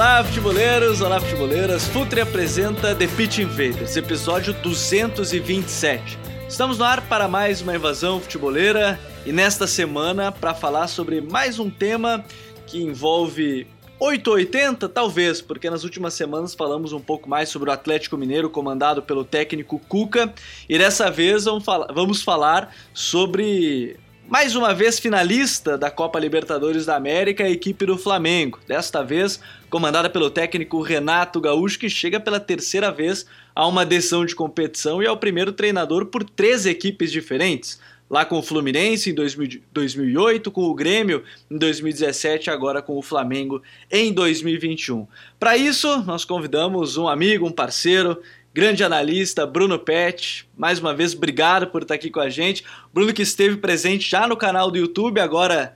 Olá, futeboleiros! Olá, futeboleiras! Futre apresenta The Pitch Invaders, episódio 227. Estamos no ar para mais uma invasão futeboleira e nesta semana para falar sobre mais um tema que envolve 880, talvez, porque nas últimas semanas falamos um pouco mais sobre o Atlético Mineiro comandado pelo técnico Cuca e dessa vez vamos falar, sobre mais uma vez finalista da Copa Libertadores da América, a equipe do Flamengo. Desta vez comandada pelo técnico Renato Gaúcho, que chega pela terceira vez a uma decisão de competição e é o primeiro treinador por três equipes diferentes. Lá com o Fluminense em 2008, com o Grêmio em 2017, agora com o Flamengo em 2021. Para isso, nós convidamos um amigo, um parceiro, grande analista Bruno Pet. Mais uma vez, obrigado por estar aqui com a gente. Bruno que esteve presente já no canal do YouTube, agora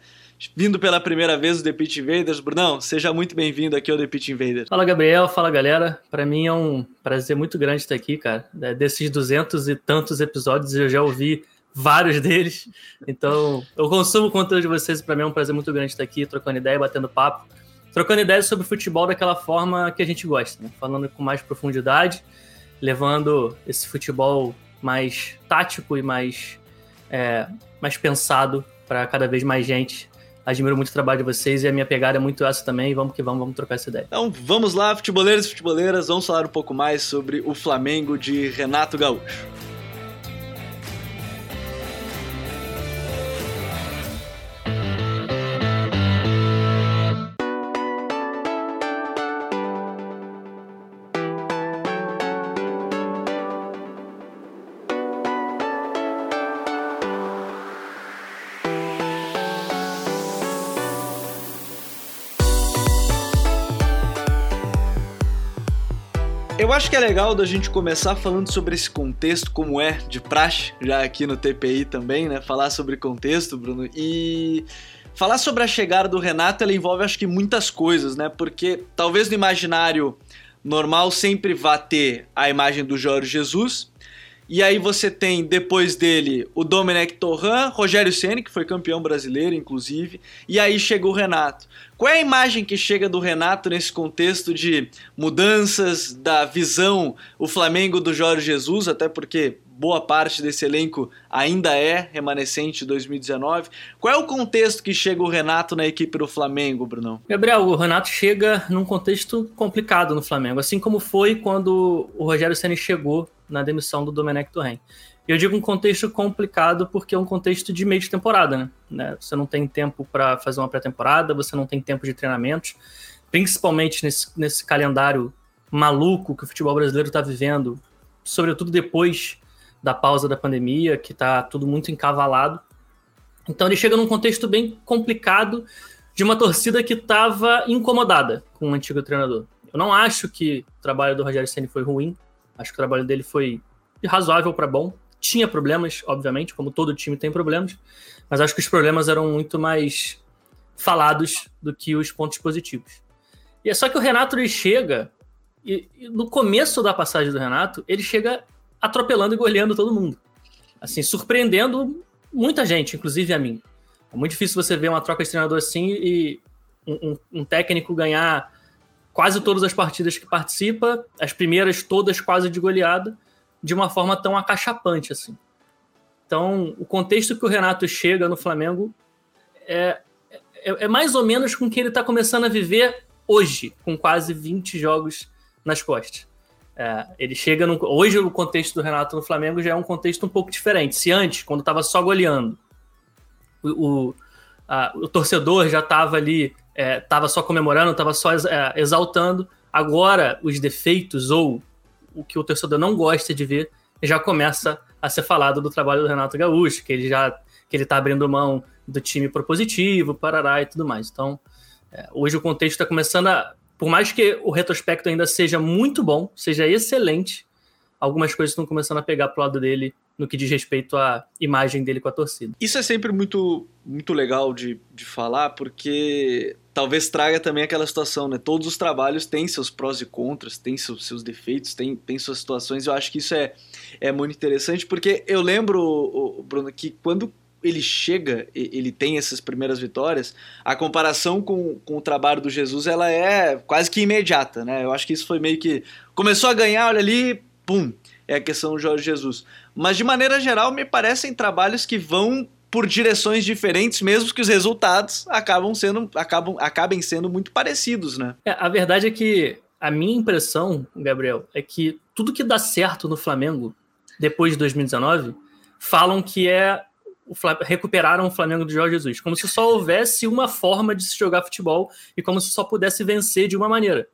vindo pela primeira vez do The Pit Invaders. Brunão, seja muito bem-vindo aqui ao The Pit Invaders. Fala, Gabriel. Fala, galera. Para mim é um prazer muito grande estar aqui, cara. É, desses duzentos e tantos episódios, eu já ouvi vários deles. Então, eu consumo o conteúdo de vocês e para mim é um prazer muito grande estar aqui, trocando ideia, batendo papo. Trocando ideias sobre futebol daquela forma que a gente gosta, né? falando com mais profundidade levando esse futebol mais tático e mais, é, mais pensado para cada vez mais gente. Admiro muito o trabalho de vocês e a minha pegada é muito essa também. Vamos que vamos, vamos trocar essa ideia. Então vamos lá, futeboleiros e futeboleiras, vamos falar um pouco mais sobre o Flamengo de Renato Gaúcho. Acho que é legal da gente começar falando sobre esse contexto, como é de praxe, já aqui no TPI também, né? Falar sobre contexto, Bruno. E falar sobre a chegada do Renato, ela envolve acho que muitas coisas, né? Porque talvez no imaginário normal sempre vá ter a imagem do Jorge Jesus, e aí você tem depois dele o Domenech Torran, Rogério Ceni que foi campeão brasileiro inclusive, e aí chega o Renato. Qual é a imagem que chega do Renato nesse contexto de mudanças da visão o Flamengo do Jorge Jesus, até porque boa parte desse elenco ainda é remanescente de 2019. Qual é o contexto que chega o Renato na equipe do Flamengo, Brunão? Gabriel, o Renato chega num contexto complicado no Flamengo, assim como foi quando o Rogério Ceni chegou na demissão do Domenech Torren. Eu digo um contexto complicado porque é um contexto de meio de temporada, né? Você não tem tempo para fazer uma pré-temporada, você não tem tempo de treinamentos, principalmente nesse, nesse calendário maluco que o futebol brasileiro está vivendo, sobretudo depois da pausa da pandemia, que está tudo muito encavalado. Então ele chega num contexto bem complicado de uma torcida que estava incomodada com o antigo treinador. Eu não acho que o trabalho do Rogério Ceni foi ruim, acho que o trabalho dele foi razoável para bom. Tinha problemas, obviamente, como todo time tem problemas, mas acho que os problemas eram muito mais falados do que os pontos positivos. E é só que o Renato ele chega, e, e no começo da passagem do Renato, ele chega atropelando e goleando todo mundo. Assim, surpreendendo muita gente, inclusive a mim. É muito difícil você ver uma troca de treinador assim e um, um, um técnico ganhar quase todas as partidas que participa, as primeiras todas quase de goleada, de uma forma tão acachapante assim. Então, o contexto que o Renato chega no Flamengo é, é, é mais ou menos com o que ele está começando a viver hoje, com quase 20 jogos nas costas. É, ele chega no, hoje o contexto do Renato no Flamengo já é um contexto um pouco diferente. Se antes, quando estava só goleando, o, o, a, o torcedor já estava ali, estava é, só comemorando, estava só é, exaltando. Agora, os defeitos ou o que o torcedor não gosta de ver, já começa a ser falado do trabalho do Renato Gaúcho, que ele já que ele está abrindo mão do time propositivo, parará e tudo mais. Então, é, hoje o contexto está começando a, por mais que o retrospecto ainda seja muito bom, seja excelente, algumas coisas estão começando a pegar pro lado dele no que diz respeito à imagem dele com a torcida. Isso é sempre muito, muito legal de, de falar, porque talvez traga também aquela situação, né? Todos os trabalhos têm seus prós e contras, têm seus, seus defeitos, têm, têm suas situações. Eu acho que isso é, é muito interessante, porque eu lembro, Bruno, que quando ele chega, ele tem essas primeiras vitórias, a comparação com, com o trabalho do Jesus ela é quase que imediata, né? Eu acho que isso foi meio que começou a ganhar, olha ali, pum, é a questão do Jorge Jesus. Mas de maneira geral, me parecem trabalhos que vão por direções diferentes, mesmo que os resultados acabam sendo, acabam, acabem sendo muito parecidos, né? É, a verdade é que a minha impressão, Gabriel, é que tudo que dá certo no Flamengo depois de 2019 falam que é o recuperaram o Flamengo do Jorge Jesus, como se só houvesse uma forma de se jogar futebol e como se só pudesse vencer de uma maneira.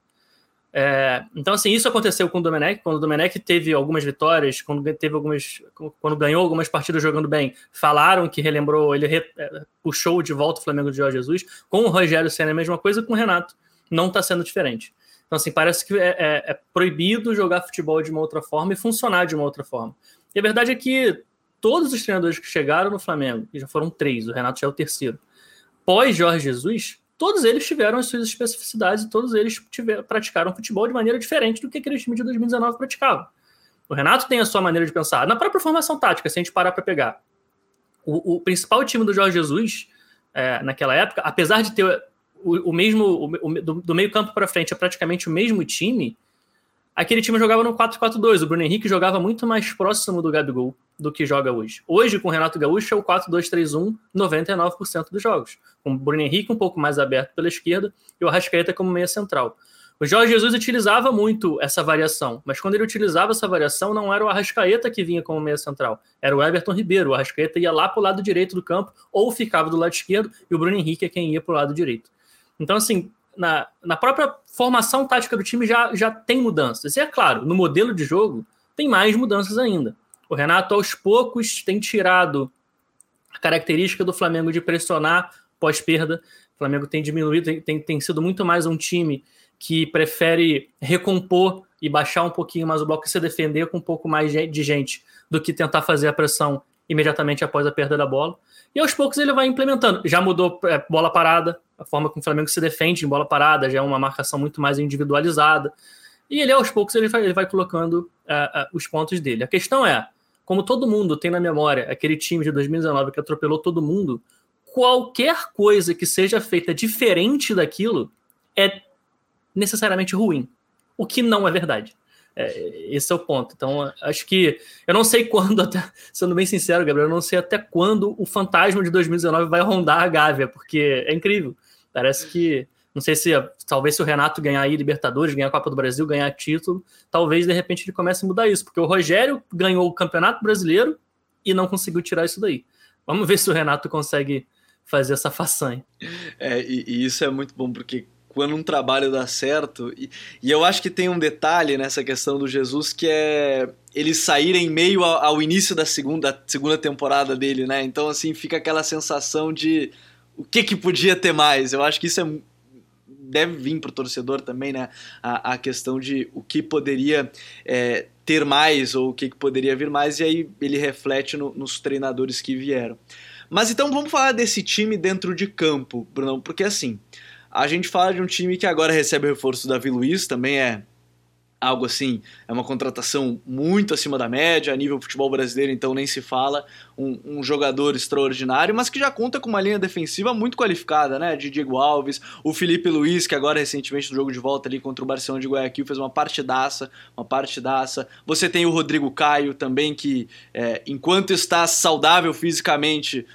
É, então, assim, isso aconteceu com o Domenech, quando o Domenech teve algumas vitórias, quando teve algumas, quando ganhou algumas partidas jogando bem, falaram que relembrou, ele re, é, puxou de volta o Flamengo de Jorge Jesus. Com o Rogério Senna é a mesma coisa, com o Renato não está sendo diferente. Então, assim, parece que é, é, é, proibido jogar futebol de uma outra forma e funcionar de uma outra forma. E a verdade é que todos os treinadores que chegaram no Flamengo, e já foram três, o Renato já é o terceiro, pós Jorge Jesus, todos eles tiveram as suas especificidades e todos eles tiveram, praticaram futebol de maneira diferente do que aquele time de 2019 praticava. O Renato tem a sua maneira de pensar. Na própria formação tática, se a gente parar para pegar, o, o, principal time do Jorge Jesus, é, naquela época, apesar de ter o, o mesmo, o, do, do meio campo para frente, é praticamente o mesmo time, aquele time jogava no 4-4-2. O Bruno Henrique jogava muito mais próximo do Gabigol do que joga hoje. Hoje, com o Renato Gaúcho, é o 4-2-3-1 99% dos jogos. Com o Bruno Henrique um pouco mais aberto pela esquerda e o Arrascaeta como meia central. O Jorge Jesus utilizava muito essa variação, mas quando ele utilizava essa variação, não era o Arrascaeta que vinha como meia central, era o Everton Ribeiro. O Arrascaeta ia lá para o lado direito do campo ou ficava do lado esquerdo e o Bruno Henrique é quem ia para o lado direito. Então, assim, na, na própria formação tática do time já, já tem mudanças. E é claro, no modelo de jogo tem mais mudanças ainda. O Renato, aos poucos, tem tirado a característica do Flamengo de pressionar pós-perda. O Flamengo tem diminuído, tem, tem sido muito mais um time que prefere recompor e baixar um pouquinho mais o bloco e se defender com um pouco mais de gente do que tentar fazer a pressão imediatamente após a perda da bola. E aos poucos ele vai implementando. Já mudou é, bola parada, a forma como o Flamengo se defende em bola parada, já é uma marcação muito mais individualizada. E ele, aos poucos, ele vai, ele vai colocando uh, uh, os pontos dele. A questão é, como todo mundo tem na memória aquele time de 2019 que atropelou todo mundo, qualquer coisa que seja feita diferente daquilo é necessariamente ruim. O que não é verdade. É, esse é o ponto. Então, acho que. Eu não sei quando, até, sendo bem sincero, Gabriel, eu não sei até quando o fantasma de 2019 vai rondar a Gávea, porque é incrível. Parece que. Não sei se talvez se o Renato ganhar aí Libertadores, ganhar a Copa do Brasil, ganhar título, talvez de repente ele comece a mudar isso, porque o Rogério ganhou o Campeonato Brasileiro e não conseguiu tirar isso daí. Vamos ver se o Renato consegue fazer essa façanha. É, e, e isso é muito bom, porque quando um trabalho dá certo. E, e, eu acho que tem um detalhe nessa questão do Jesus que é eles saírem meio ao, ao, início da segunda, segunda temporada dele, né? Então, assim, fica aquela sensação de o que que podia ter mais. Eu acho que isso é, deve vir para o torcedor também, né? A, a, questão de o que poderia é, ter mais ou o que, que poderia vir mais, e aí ele reflete no, nos treinadores que vieram. Mas então vamos falar desse time dentro de campo, Bruno, porque assim. A gente fala de um time que agora recebe reforço do Davi Luiz, também é algo assim, é uma contratação muito acima da média, a nível futebol brasileiro, então nem se fala, um, um, jogador extraordinário, mas que já conta com uma linha defensiva muito qualificada, né, de Diego Alves, o Felipe Luiz, que agora recentemente no jogo de volta ali contra o Barcelona de Guayaquil fez uma partidaça, uma partidaça, você tem o Rodrigo Caio também, que é, enquanto está saudável fisicamente,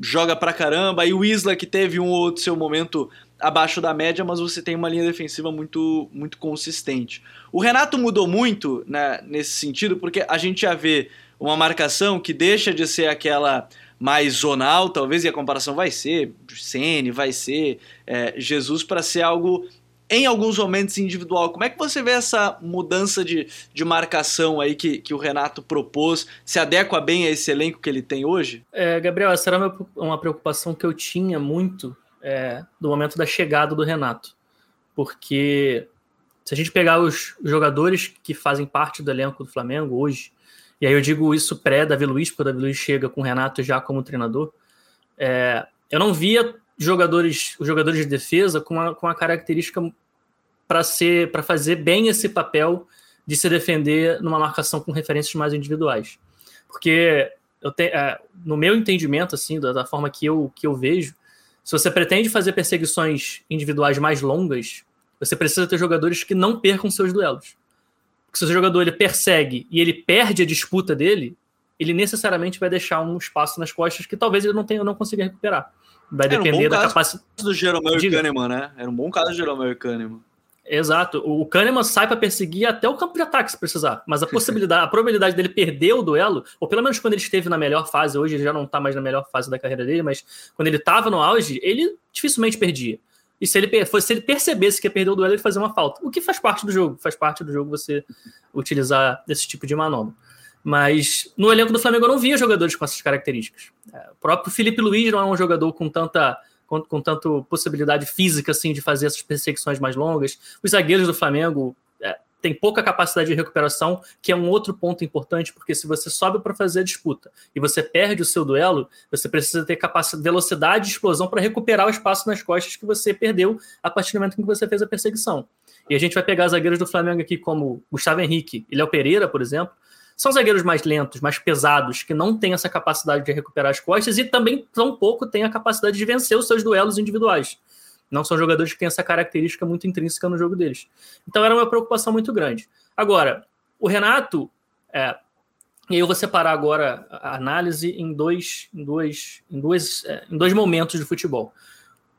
joga pra caramba, e o Isla que teve um ou outro seu momento abaixo da média, mas você tem uma linha defensiva muito, muito consistente. O Renato mudou muito né, nesse sentido, porque a gente já vê uma marcação que deixa de ser aquela mais zonal, talvez, e a comparação vai ser Sene, vai ser é, Jesus, para ser algo em alguns momentos individual. Como é que você vê essa mudança de, de marcação aí que, que o Renato propôs? Se adequa bem a esse elenco que ele tem hoje? É, Gabriel, essa era uma preocupação que eu tinha muito é, do momento da chegada do Renato. porque se a gente pegar os jogadores que fazem parte do elenco do Flamengo hoje, e aí eu digo isso pré-Davi Luiz, porque o Davi Luiz chega com o Renato já como treinador, é, eu não via jogadores, os jogadores de defesa com a, com a característica para ser para fazer bem esse papel de se defender numa marcação com referências mais individuais. Porque eu te, é, no meu entendimento, assim, da, da, forma que eu, que eu vejo, se você pretende fazer perseguições individuais mais longas, você precisa ter jogadores que não percam seus duelos. Porque se o jogador ele persegue e ele perde a disputa dele, ele necessariamente vai deixar um espaço nas costas que talvez ele não tenha, não consiga recuperar. Vai Era depender um da capacidade do Jeromel Kahneman, né? Era um bom caso do Jeromel Kahneman. Exato. O Kahneman sai para perseguir até o campo de ataque se precisar. Mas a possibilidade, a probabilidade dele perder o duelo, ou pelo menos quando ele esteve na melhor fase, hoje ele já não está mais na melhor fase da carreira dele, mas quando ele estava no auge, ele dificilmente perdia. E se ele, se ele percebesse que ia perder o duelo, ele fazia uma falta. O que faz parte do jogo. Faz parte do jogo você utilizar esse tipo de manobra. Mas no elenco do Flamengo eu não via jogadores com essas características. É, o próprio Felipe Luiz não é um jogador com tanta com, com tanto possibilidade física assim de fazer essas perseguições mais longas. Os zagueiros do Flamengo é, têm pouca capacidade de recuperação, que é um outro ponto importante, porque se você sobe para fazer a disputa e você perde o seu duelo, você precisa ter capacidade, velocidade e explosão para recuperar o espaço nas costas que você perdeu a partir do momento em que você fez a perseguição. E a gente vai pegar zagueiros do Flamengo aqui como Gustavo Henrique e Léo Pereira, por exemplo, são zagueiros mais lentos, mais pesados, que não têm essa capacidade de recuperar as costas e também tão pouco têm a capacidade de vencer os seus duelos individuais. Não são jogadores que têm essa característica muito intrínseca no jogo deles. Então era uma preocupação muito grande. Agora, o Renato, é, e aí eu vou separar agora a análise em dois, em dois, em dois, é, em dois momentos de futebol.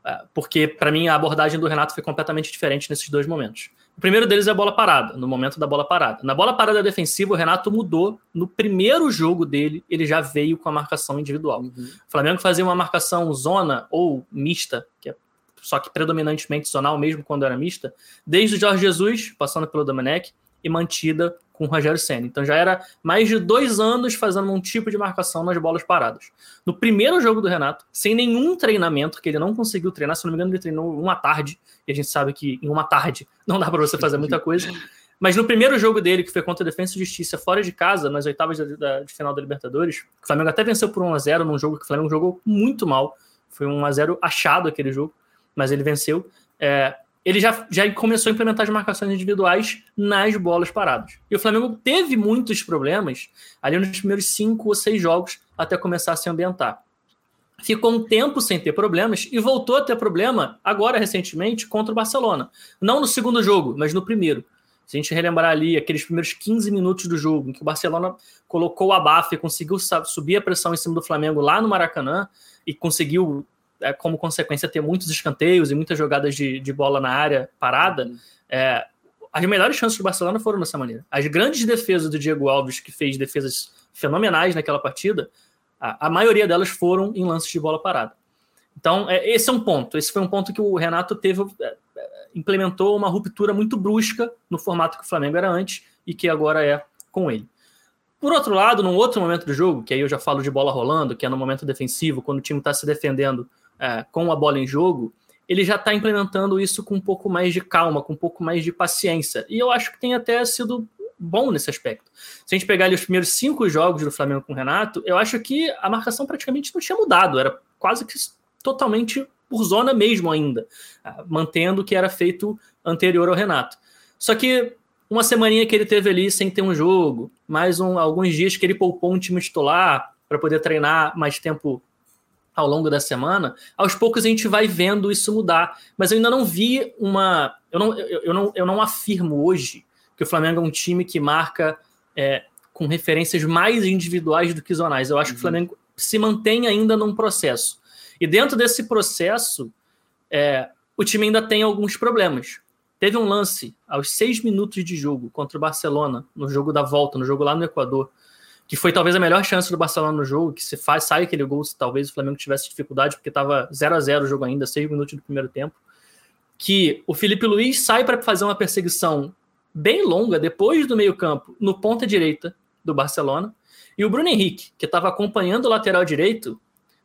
É, porque, para mim, a abordagem do Renato foi completamente diferente nesses dois momentos. O primeiro deles é a bola parada, no momento da bola parada. Na bola parada defensiva, o Renato mudou. No primeiro jogo dele, ele já veio com a marcação individual. Uhum. O Flamengo fazia uma marcação zona ou mista, que é só que predominantemente zonal, mesmo quando era mista, desde o Jorge Jesus, passando pelo Domenech, e mantida com o Rogério Senna. Então já era mais de dois anos fazendo um tipo de marcação nas bolas paradas. No primeiro jogo do Renato, sem nenhum treinamento, que ele não conseguiu treinar, se não me engano, ele treinou uma tarde, e a gente sabe que em uma tarde não dá para você fazer muita coisa. Mas no primeiro jogo dele, que foi contra a Defesa e Justiça, fora de casa, nas oitavas de, de, final da Libertadores, o Flamengo até venceu por 1x0 num jogo que o Flamengo jogou muito mal. Foi um 1x0 achado aquele jogo, mas ele venceu. É, ele já, já começou a implementar as marcações individuais nas bolas paradas. E o Flamengo teve muitos problemas ali nos primeiros cinco ou seis jogos até começar a se ambientar. Ficou um tempo sem ter problemas e voltou a ter problema agora recentemente contra o Barcelona. Não no segundo jogo, mas no primeiro. Se a gente relembrar ali aqueles primeiros 15 minutos do jogo, em que o Barcelona colocou a bafa e conseguiu subir a pressão em cima do Flamengo lá no Maracanã e conseguiu é, como consequência, ter muitos escanteios e muitas jogadas de, de bola na área parada, é, as melhores chances do Barcelona foram dessa maneira. As grandes defesas do Diego Alves, que fez defesas fenomenais naquela partida, a, a maioria delas foram em lances de bola parada. Então, é, esse é um ponto. Esse foi um ponto que o Renato teve, é, é, implementou uma ruptura muito brusca no formato que o Flamengo era antes e que agora é com ele. Por outro lado, num outro momento do jogo, que aí eu já falo de bola rolando, que é no momento defensivo, quando o time está se defendendo é, com a bola em jogo, ele já está implementando isso com um pouco mais de calma, com um pouco mais de paciência. E eu acho que tem até sido bom nesse aspecto. Se a gente pegar ali os primeiros cinco jogos do Flamengo com o Renato, eu acho que a marcação praticamente não tinha mudado, era quase que totalmente por zona mesmo ainda, é, mantendo o que era feito anterior ao Renato. Só que uma semaninha que ele teve ali sem ter um jogo, mais um, alguns dias que ele poupou um time titular para poder treinar mais tempo ao longo da semana, aos poucos a gente vai vendo isso mudar. Mas eu ainda não vi uma. Eu não, eu, eu não, eu não afirmo hoje que o Flamengo é um time que marca é, com referências mais individuais do que zonais. Eu acho uhum. que o uhum. Flamengo se mantém ainda num processo. E dentro desse processo, é, o time ainda tem alguns problemas. Teve um lance aos seis minutos de jogo contra o Barcelona, no jogo da volta, no jogo lá no Equador, que foi talvez a melhor chance do Barcelona no jogo, que se faz, sai aquele gol, se talvez o Flamengo tivesse dificuldade, porque estava 0 a 0 o jogo ainda, seis minutos do primeiro tempo, que o Felipe Luiz sai para fazer uma perseguição bem longa, depois do meio campo, no ponta direita do Barcelona, e o Bruno Henrique, que estava acompanhando o lateral direito,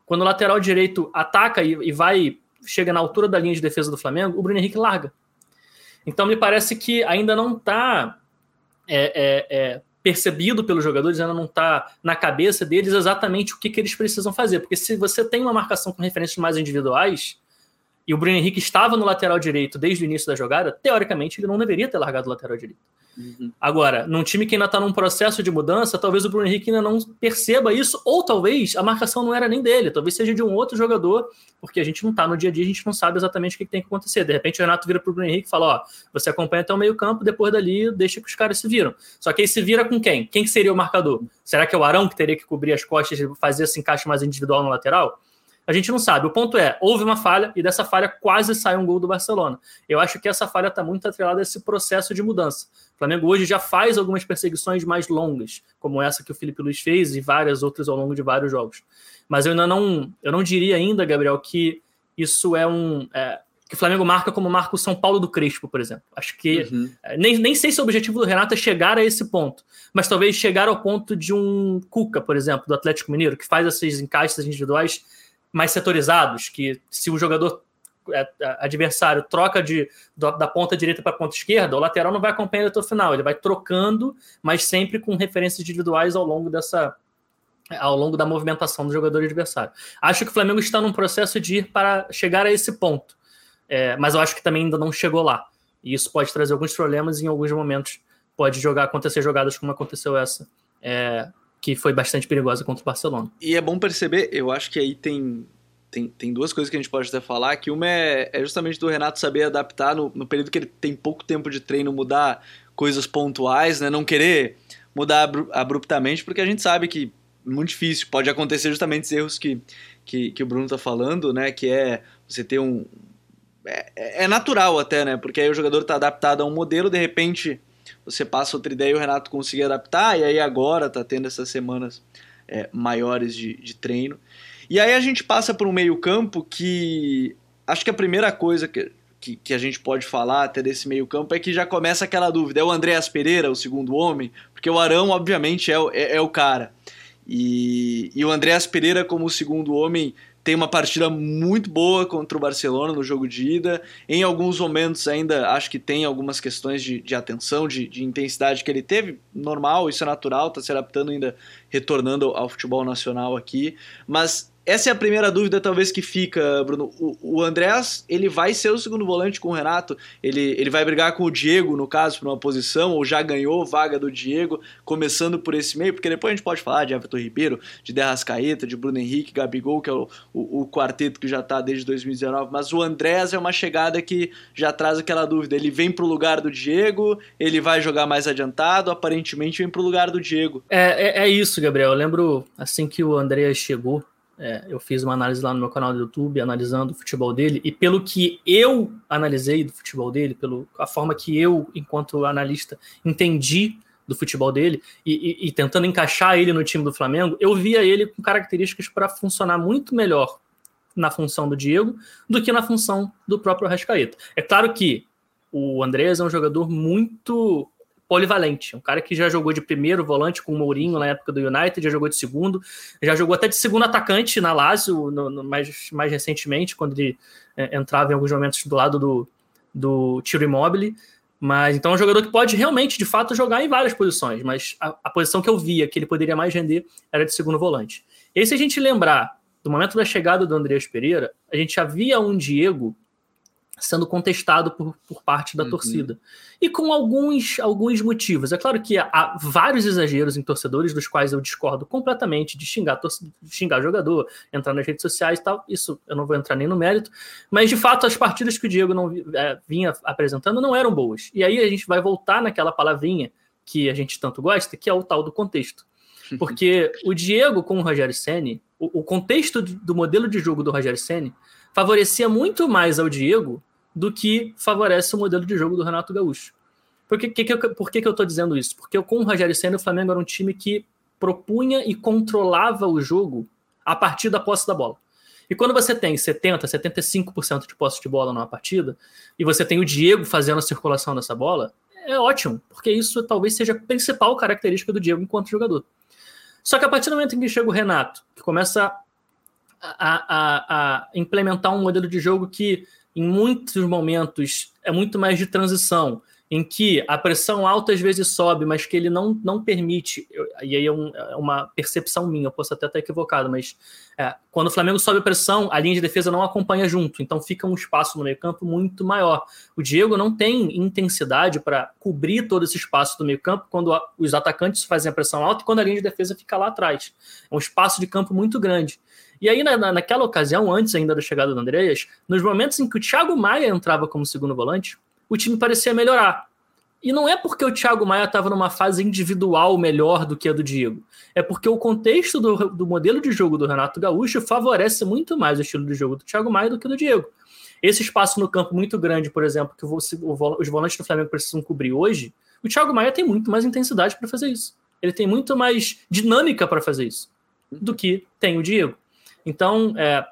quando o lateral direito ataca e, e vai, chega na altura da linha de defesa do Flamengo, o Bruno Henrique larga. Então me parece que ainda não está é, é, é, percebido pelos jogadores, ainda não está na cabeça deles exatamente o que, que eles precisam fazer. Porque se você tem uma marcação com referências mais individuais, e o Bruno Henrique estava no lateral direito desde o início da jogada, teoricamente ele não deveria ter largado o lateral direito. Uhum. Agora, num time que ainda está num processo de mudança, talvez o Bruno Henrique ainda não perceba isso, ou talvez a marcação não era nem dele, talvez seja de um outro jogador, porque a gente não está no dia a dia, a gente não sabe exatamente o que tem que acontecer. De repente o Renato vira para o Bruno Henrique e fala: Ó, você acompanha até o meio-campo, depois dali deixa que os caras se viram. Só que aí se vira com quem? Quem que seria o marcador? Será que é o Arão que teria que cobrir as costas e fazer esse encaixe mais individual no lateral? A gente não sabe. O ponto é, houve uma falha e dessa falha quase sai um gol do Barcelona. Eu acho que essa falha está muito atrelada a esse processo de mudança. O Flamengo hoje já faz algumas perseguições mais longas, como essa que o Felipe Luiz fez e várias outras ao longo de vários jogos. Mas eu ainda não, eu não diria ainda, Gabriel, que isso é um é, que o Flamengo marca como marca o São Paulo do Crespo, por exemplo. Acho que uhum. É, nem, nem sei se o objetivo do Renato é chegar a esse ponto, mas talvez chegar ao ponto de um Cuca, por exemplo, do Atlético Mineiro, que faz esses encaixes individuais mais setorizados, que se o jogador é, é, adversário troca de, da ponta direita para a ponta esquerda, o lateral não vai acompanhando até o final, ele vai trocando, mas sempre com referências individuais ao longo dessa ao longo da movimentação do jogador adversário. Acho que o Flamengo está num processo de ir para chegar a esse ponto, é, mas eu acho que também ainda não chegou lá. E isso pode trazer alguns problemas e em alguns momentos pode jogar acontecer jogadas como aconteceu essa. É, que foi bastante perigosa contra o Barcelona. E é bom perceber, eu acho que aí tem, tem, tem duas coisas que a gente pode até falar, que uma é, é justamente do Renato saber adaptar no, no período que ele tem pouco tempo de treino, mudar coisas pontuais, né? Não querer mudar abruptamente, porque a gente sabe que é muito difícil, pode acontecer justamente esses erros que, que, que o Bruno tá falando, né? Que é você ter um... É, é natural até, né? Porque aí o jogador tá adaptado a um modelo, de repente você passa outra ideia e o Renato conseguir adaptar, e aí agora tá tendo essas semanas é, maiores de, de treino. E aí a gente passa para um meio-campo que acho que a primeira coisa que, que, que, a gente pode falar até desse meio-campo é que já começa aquela dúvida: é o Andréas Pereira o segundo homem? Porque o Arão, obviamente, é, é, é o cara. E, e o Andréas Pereira, como o segundo homem, tem uma partida muito boa contra o Barcelona no jogo de ida. Em alguns momentos ainda acho que tem algumas questões de, de atenção, de, de, intensidade que ele teve. Normal, isso é natural, está se adaptando ainda, retornando ao futebol nacional aqui. Mas essa é a primeira dúvida, talvez, que fica, Bruno. O, o Andrés, ele vai ser o segundo volante com o Renato? Ele, ele vai brigar com o Diego, no caso, por uma posição, ou já ganhou vaga do Diego, começando por esse meio? Porque depois a gente pode falar de Everton Ribeiro, de Derrascaeta, de Bruno Henrique, Gabigol, que é o, o, o quarteto que já está desde 2019. Mas o Andrés é uma chegada que já traz aquela dúvida. Ele vem para o lugar do Diego, ele vai jogar mais adiantado, aparentemente vem para o lugar do Diego. É, é, é isso, Gabriel. Eu lembro assim que o Andrés chegou é, eu fiz uma análise lá no meu canal do YouTube, analisando o futebol dele, e pelo que eu analisei do futebol dele, pela a forma que eu, enquanto analista, entendi do futebol dele, e, e, e tentando encaixar ele no time do Flamengo, eu via ele com características para funcionar muito melhor na função do Diego do que na função do próprio Arrascaeta. É claro que o Andrés é um jogador muito polivalente. Um cara que já jogou de primeiro volante com o Mourinho na época do United, já jogou de segundo, já jogou até de segundo atacante na Lazio, no, no, mais, mais recentemente, quando ele é, entrava em alguns momentos do lado do, do tiro imóvel. Mas então é um jogador que pode realmente, de fato, jogar em várias posições, mas a, a posição que eu via que ele poderia mais render era de segundo volante. E aí, se a gente lembrar do momento da chegada do Andreas Pereira, a gente já via um Diego sendo contestado por, por parte da uhum. torcida. E com alguns, alguns motivos. É claro que há vários exageros em torcedores, dos quais eu discordo completamente, de xingar, de xingar jogador, entrar nas redes sociais e tal. Isso eu não vou entrar nem no mérito. Mas, de fato, as partidas que o Diego não é, vinha apresentando não eram boas. E aí a gente vai voltar naquela palavrinha que a gente tanto gosta, que é o tal do contexto. Porque o Diego com o Rogério Senni, o, o contexto do modelo de jogo do Rogério Senni favorecia muito mais ao Diego do que favorece o modelo de jogo do Renato Gaúcho. Por que, que, que eu, por que, que eu estou dizendo isso? Porque com o Rogério Senna, o Flamengo era um time que propunha e controlava o jogo a partir da posse da bola. E quando você tem 70%, 75% de posse de bola numa partida, e você tem o Diego fazendo a circulação dessa bola, é ótimo, porque isso talvez seja a principal característica do Diego enquanto jogador. Só que a partir do momento em que chega o Renato, que começa a, a, a implementar um modelo de jogo que em muitos momentos é muito mais de transição, em que a pressão alta às vezes sobe, mas que ele não, não permite, e aí é, um, é uma percepção minha, eu posso até estar equivocado, mas é, quando o Flamengo sobe a pressão, a linha de defesa não acompanha junto, então fica um espaço no meio campo muito maior. O Diego não tem intensidade para cobrir todo esse espaço do meio campo quando os atacantes fazem a pressão alta e quando a linha de defesa fica lá atrás. É um espaço de campo muito grande. E aí, na, naquela ocasião, antes ainda da chegada do Andreas, nos momentos em que o Thiago Maia entrava como segundo volante, o time parecia melhorar. E não é porque o Thiago Maia estava numa fase individual melhor do que a do Diego. É porque o contexto do, do, modelo de jogo do Renato Gaúcho favorece muito mais o estilo de jogo do Thiago Maia do que do Diego. Esse espaço no campo muito grande, por exemplo, que os volantes do Flamengo precisam cobrir hoje, o Thiago Maia tem muito mais intensidade para fazer isso. Ele tem muito mais dinâmica para fazer isso do que tem o Diego. Então, é,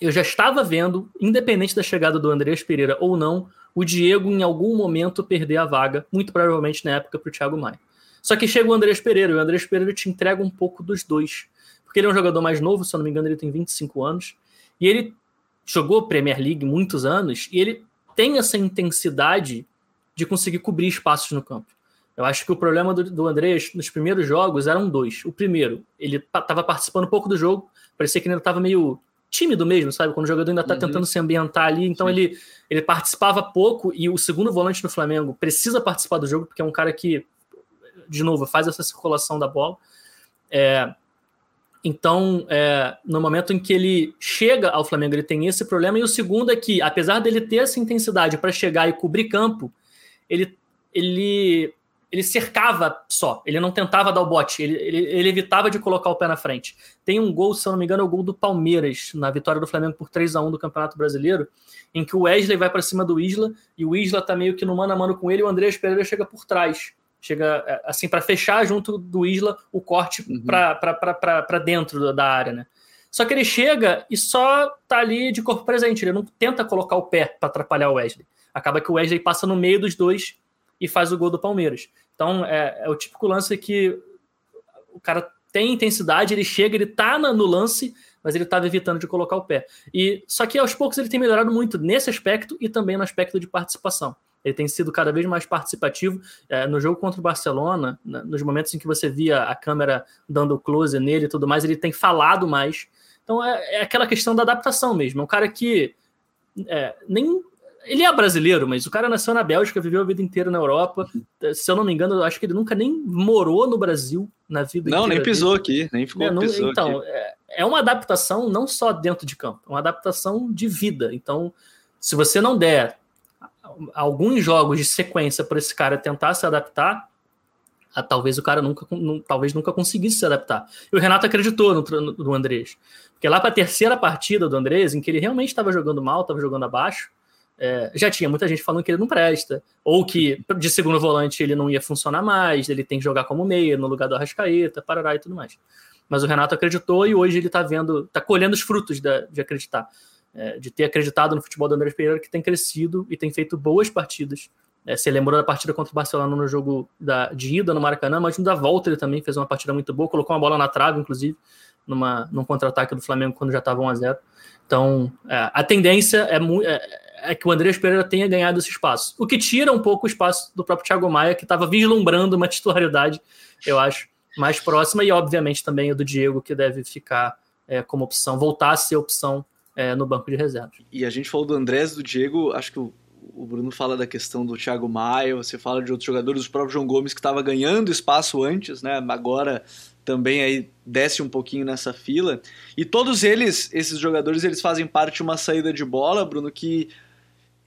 eu já estava vendo, independente da chegada do Andrés Pereira ou não, o Diego em algum momento perder a vaga, muito provavelmente na época para o Thiago Maia. Só que chega o Andrés Pereira, e o Andrés Pereira te entrega um pouco dos dois. Porque ele é um jogador mais novo, se eu não me engano, ele tem 25 anos, e ele jogou Premier League muitos anos, e ele tem essa intensidade de conseguir cobrir espaços no campo. Eu acho que o problema do, do Andrés nos primeiros jogos eram dois. O primeiro, ele estava participando pouco do jogo, parecia que ele estava meio tímido mesmo, sabe? Quando o jogador ainda está uhum. tentando se ambientar ali, então ele, ele participava pouco e o segundo volante do Flamengo precisa participar do jogo porque é um cara que, de novo, faz essa circulação da bola. É, então, é, no momento em que ele chega ao Flamengo, ele tem esse problema. E o segundo é que, apesar dele ter essa intensidade para chegar e cobrir campo, ele, ele ele cercava só, ele não tentava dar o bote, ele, ele, ele, evitava de colocar o pé na frente. Tem um gol, se eu não me engano, é o gol do Palmeiras, na vitória do Flamengo por 3 a 1 do Campeonato Brasileiro, em que o Wesley vai para cima do Isla e o Isla tá meio que no mano a mano com ele e o Andrés Pereira chega por trás. Chega é, assim para fechar junto do Isla o corte uhum. para dentro da área, né? Só que ele chega e só tá ali de corpo presente, ele não tenta colocar o pé para atrapalhar o Wesley. Acaba que o Wesley passa no meio dos dois e faz o gol do Palmeiras. Então é, é o típico lance que o cara tem intensidade, ele chega, ele tá no lance, mas ele estava evitando de colocar o pé. E só que aos poucos ele tem melhorado muito nesse aspecto e também no aspecto de participação. Ele tem sido cada vez mais participativo. É, no jogo contra o Barcelona, nos momentos em que você via a câmera dando close nele e tudo mais, ele tem falado mais. Então é, é aquela questão da adaptação mesmo. É um cara que é, nem ele é brasileiro, mas o cara nasceu na Bélgica, viveu a vida inteira na Europa. Se eu não me engano, eu acho que ele nunca nem morou no Brasil na vida Não, nem pisou dele. aqui, nem ficou é, não, pisou Então, aqui. É, é uma adaptação não só dentro de campo, é uma adaptação de vida. Então, se você não der alguns jogos de sequência para esse cara tentar se adaptar, ah, talvez o cara nunca, talvez nunca conseguisse se adaptar. E o Renato acreditou no, no, no Andrés. Porque lá para a terceira partida do Andrés, em que ele realmente estava jogando mal, estava jogando abaixo, é, já tinha muita gente falando que ele não presta, ou que de segundo volante ele não ia funcionar mais, ele tem que jogar como meia no lugar do Arrascaeta, parará e tudo mais. Mas o Renato acreditou e hoje ele está vendo, está colhendo os frutos de, acreditar, é, de ter acreditado no futebol do André Pereira, que tem crescido e tem feito boas partidas. É, você lembrou da partida contra o Barcelona no jogo da, de ida no Maracanã, mas no da volta ele também fez uma partida muito boa, colocou uma bola na trave, inclusive, numa, num contra-ataque do Flamengo quando já estava 1 a 0 Então, é, a tendência é, é, que o Andrés Pereira tenha ganhado esse espaço. O que tira um pouco o espaço do próprio Thiago Maia, que estava vislumbrando uma titularidade, eu acho, mais próxima, e obviamente também o do Diego, que deve ficar é, como opção, voltar a ser opção é, no banco de reservas. E a gente falou do Andrés do Diego, acho que o, o Bruno fala da questão do Thiago Maia, você fala de outros jogadores, o próprio João Gomes, que estava ganhando espaço antes, né? Agora também aí desce um pouquinho nessa fila. E todos eles, esses jogadores, eles fazem parte de uma saída de bola, Bruno, que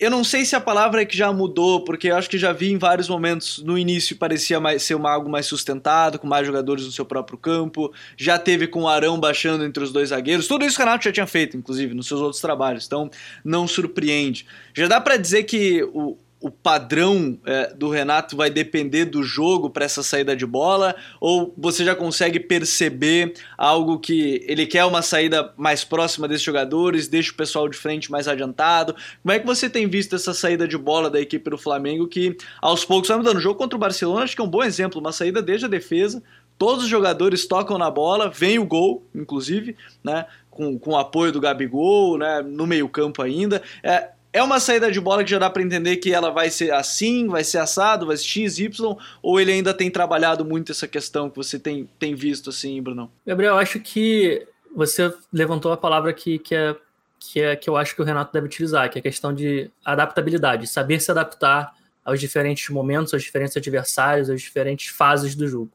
eu não sei se a palavra é que já mudou, porque eu acho que já vi em vários momentos no início parecia mais, ser uma, algo mais sustentado, com mais jogadores no seu próprio campo. Já teve com o Arão baixando entre os dois zagueiros. Tudo isso o Renato já tinha feito, inclusive, nos seus outros trabalhos. Então não surpreende. Já dá para dizer que o, o padrão é, do Renato vai depender do jogo para essa saída de bola? Ou você já consegue perceber algo que ele quer uma saída mais próxima desses jogadores, deixa o pessoal de frente mais adiantado? Como é que você tem visto essa saída de bola da equipe do Flamengo que aos poucos vai mudando? O jogo contra o Barcelona acho que é um bom exemplo, uma saída desde a defesa, todos os jogadores tocam na bola, vem o gol, inclusive, né? Com, com o apoio do Gabigol, né? No meio campo ainda. É, É uma saída de bola que já dá para entender que ela vai ser assim, vai ser assado, vai ser X, Y, ou ele ainda tem trabalhado muito essa questão que você tem, tem visto assim, Bruno? Gabriel, eu acho que você levantou a palavra que, que, é, que, é, que eu acho que o Renato deve utilizar, que é a questão de adaptabilidade, saber se adaptar aos diferentes momentos, aos diferentes adversários, às diferentes fases do jogo.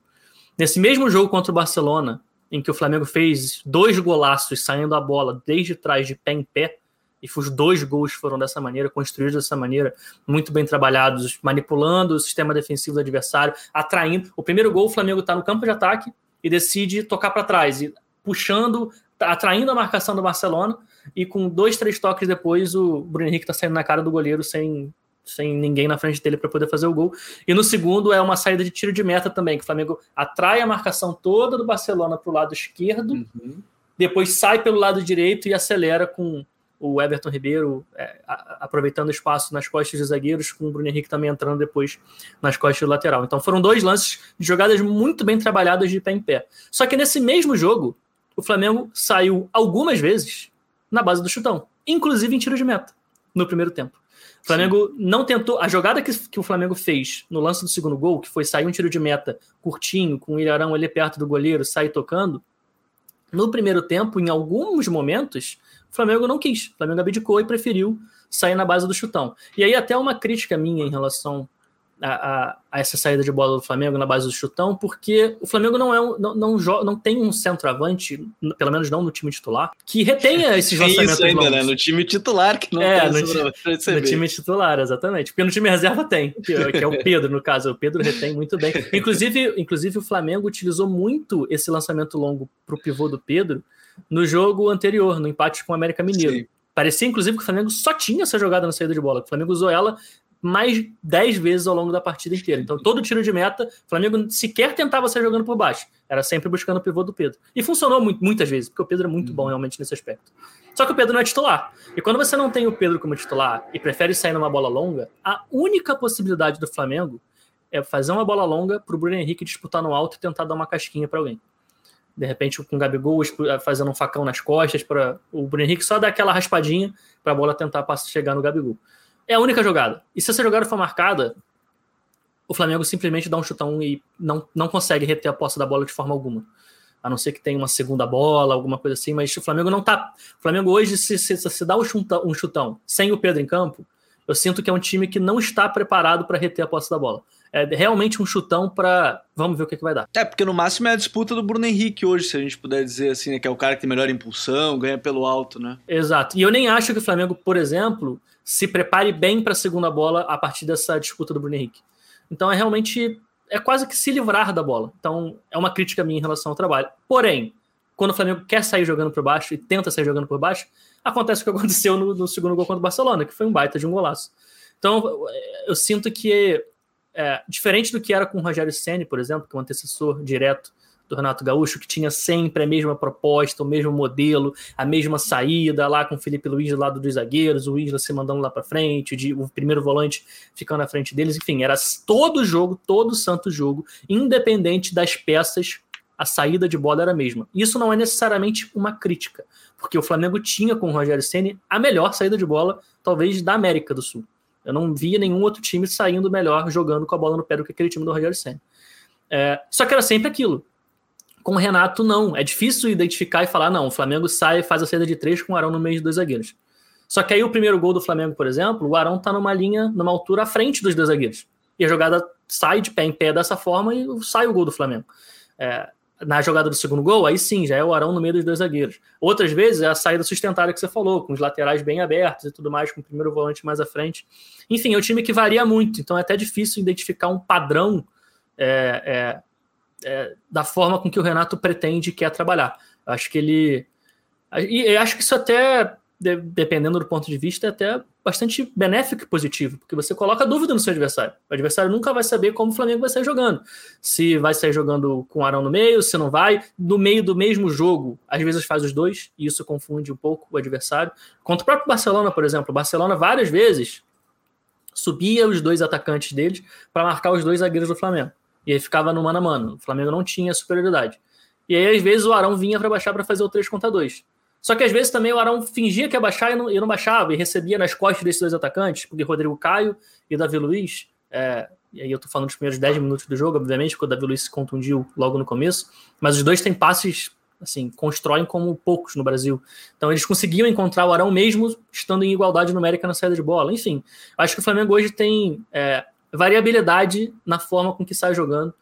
Nesse mesmo jogo contra o Barcelona, em que o Flamengo fez dois golaços saindo a bola desde trás de pé em pé, e os dois gols foram dessa maneira, construídos dessa maneira, muito bem trabalhados, manipulando o sistema defensivo do adversário, atraindo. O primeiro gol, o Flamengo está no campo de ataque e decide tocar para trás, e puxando, atraindo a marcação do Barcelona, e com dois, três toques depois, o Bruno Henrique está saindo na cara do goleiro sem, sem ninguém na frente dele para poder fazer o gol. E no segundo é uma saída de tiro de meta também, que o Flamengo atrai a marcação toda do Barcelona para o lado esquerdo, uhum. depois sai pelo lado direito e acelera com o Everton Ribeiro é, a, aproveitando espaço nas costas dos zagueiros, com o Bruno Henrique também entrando depois nas costas do lateral. Então foram dois lances de jogadas muito bem trabalhadas de pé em pé. Só que nesse mesmo jogo, o Flamengo saiu algumas vezes na base do chutão, inclusive em tiro de meta, no primeiro tempo. O Flamengo Sim. não tentou. A jogada que, que o Flamengo fez no lance do segundo gol, que foi sair um tiro de meta curtinho, com o Ilharão ali perto do goleiro, sair tocando. No primeiro tempo, em alguns momentos, o Flamengo não quis. O Flamengo abdicou e preferiu sair na base do chutão. E aí, até uma crítica minha em relação a, a, a, essa saída de bola do Flamengo na base do chutão, porque o Flamengo não é um, não, não, não tem um centroavante, pelo menos não no time titular, que retenha esses lançamentos Isso ainda, né? No time titular que não é, tem no, no time titular, exatamente. Porque no time reserva tem, que, que, é o Pedro, no caso. O Pedro retém muito bem. Inclusive, inclusive o Flamengo utilizou muito esse lançamento longo para o pivô do Pedro no jogo anterior, no empate com o América Mineiro. Sim. Parecia, inclusive, que o Flamengo só tinha essa jogada na saída de bola. O Flamengo usou ela mais 10 vezes ao longo da partida inteira. Então, todo tiro de meta, o Flamengo sequer tentava sair jogando por baixo. Era sempre buscando o pivô do Pedro. E funcionou muito, muitas vezes, porque o Pedro é muito bom realmente nesse aspecto. Só que o Pedro não é titular. E quando você não tem o Pedro como titular e prefere sair numa bola longa, a única possibilidade do Flamengo é fazer uma bola longa para o Bruno Henrique disputar no alto e tentar dar uma casquinha para alguém. De repente, com o Gabigol fazendo um facão nas costas, para o Bruno Henrique só dar aquela raspadinha para a bola tentar chegar no Gabigol. É a única jogada. E se essa jogada for marcada, o Flamengo simplesmente dá um chutão e não, não consegue reter a posse da bola de forma alguma. A não ser que tenha uma segunda bola, alguma coisa assim, mas o Flamengo não tá. O Flamengo hoje, se, se, se dá um chutão, um chutão sem o Pedro em campo, eu sinto que é um time que não está preparado para reter a posse da bola. É realmente um chutão para. Vamos ver o que, que vai dar. É, porque no máximo é a disputa do Bruno Henrique hoje, se a gente puder dizer assim, né, que é o cara que tem melhor impulsão, ganha pelo alto, né? Exato. E eu nem acho que o Flamengo, por exemplo, se prepare bem para a segunda bola a partir dessa disputa do Bruno Henrique. Então é realmente é quase que se livrar da bola. Então é uma crítica minha em relação ao trabalho. Porém, quando o Flamengo quer sair jogando por baixo e tenta sair jogando por baixo, acontece o que aconteceu no, no segundo gol contra o Barcelona, que foi um baita de um golaço. Então eu sinto que é, diferente do que era com o Rogério Ceni, por exemplo, que é um antecessor direto do Renato Gaúcho, que tinha sempre a mesma proposta, o mesmo modelo, a mesma saída lá com o Felipe Luiz do lado dos zagueiros, o Isla se mandando lá para frente, de, o primeiro volante ficando na frente deles, enfim, era todo jogo, todo santo jogo, independente das peças, a saída de bola era a mesma. Isso não é necessariamente uma crítica, porque o Flamengo tinha com o Rogério Ceni a melhor saída de bola, talvez da América do Sul. Eu não via nenhum outro time saindo melhor jogando com a bola no pé do que aquele time do Rogério Senna. É, só que era sempre aquilo. Com o Renato, não. É difícil identificar e falar, não, o Flamengo sai e faz a saída de três com o Arão no meio de dois zagueiros. Só que aí o primeiro gol do Flamengo, por exemplo, o Arão tá numa linha, numa altura à frente dos dois zagueiros. E a jogada sai de pé em pé dessa forma e sai o gol do Flamengo. É, na jogada do segundo gol, aí sim, já é o Arão no meio dos dois zagueiros. Outras vezes é a saída sustentária que você falou, com os laterais bem abertos e tudo mais, com o primeiro volante mais à frente. Enfim, é um time que varia muito, então é até difícil identificar um padrão é, é, é, da forma com que o Renato pretende e quer trabalhar. Acho que ele. E acho que isso até de, dependendo do ponto de vista, é até bastante benéfico e positivo, porque você coloca dúvida no seu adversário. O adversário nunca vai saber como o Flamengo vai sair jogando. Se vai sair jogando com o Arão no meio, se não vai. No meio do mesmo jogo, às vezes faz os dois, e isso confunde um pouco o adversário. Contra o próprio Barcelona, por exemplo. O Barcelona, várias vezes, subia os dois atacantes deles para marcar os dois zagueiros do Flamengo. E aí ficava no mano a mano. O Flamengo não tinha superioridade. E aí, às vezes, o Arão vinha para baixar para fazer o 3 contra 2. Só que às vezes também o Arão fingia que ia baixar e não, e não baixava, e recebia nas costas desses dois atacantes, porque Rodrigo Caio e Davi Luiz, é, e aí eu tô falando dos primeiros 10 minutos do jogo, obviamente, porque o Davi Luiz se contundiu logo no começo, mas os dois têm passes, assim, constroem como poucos no Brasil. Então eles conseguiam encontrar o Arão mesmo estando em igualdade numérica na saída de bola. Enfim, acho que o Flamengo hoje tem é, variabilidade na forma com que sai jogando.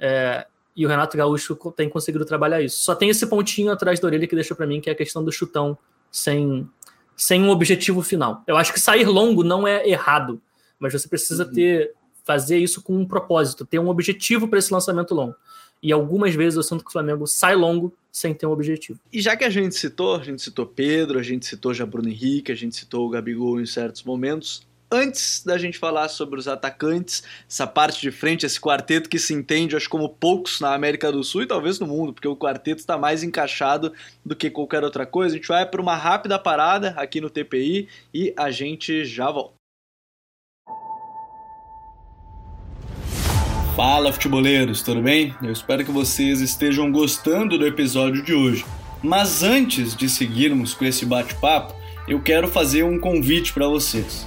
É, e o Renato Gaúcho tem conseguido trabalhar isso. Só tem esse pontinho atrás da orelha que deixa para mim, que é a questão do chutão sem, sem um objetivo final. Eu acho que sair longo não é errado, mas você precisa uhum. ter fazer isso com um propósito, ter um objetivo para esse lançamento longo. E algumas vezes eu sinto que o Flamengo sai longo sem ter um objetivo. E já que a gente citou, a gente citou Pedro, a gente citou já Bruno Henrique, a gente citou o Gabigol em certos momentos, antes da gente falar sobre os atacantes, essa parte de frente, esse quarteto que se entende, acho como poucos na América do Sul e talvez no mundo, porque o quarteto está mais encaixado do que qualquer outra coisa. A gente vai para uma rápida parada aqui no TPI e a gente já volta. Fala, futeboleiros, tudo bem? Eu espero que vocês estejam gostando do episódio de hoje. Mas antes de seguirmos com esse bate-papo, eu quero fazer um convite para vocês.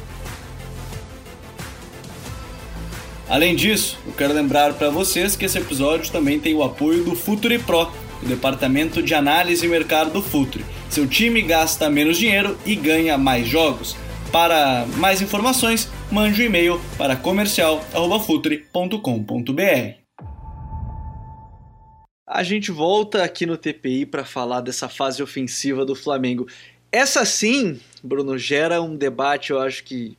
Além disso, eu quero lembrar para vocês que esse episódio também tem o apoio do Futuri Pro, o departamento de análise e mercado do Futuri. Seu time gasta menos dinheiro e ganha mais jogos. Para mais informações, mande um e-mail para comercial@futuri.com.br. A gente volta aqui no TPI para falar dessa fase ofensiva do Flamengo. Essa sim, Bruno, gera um debate, eu acho que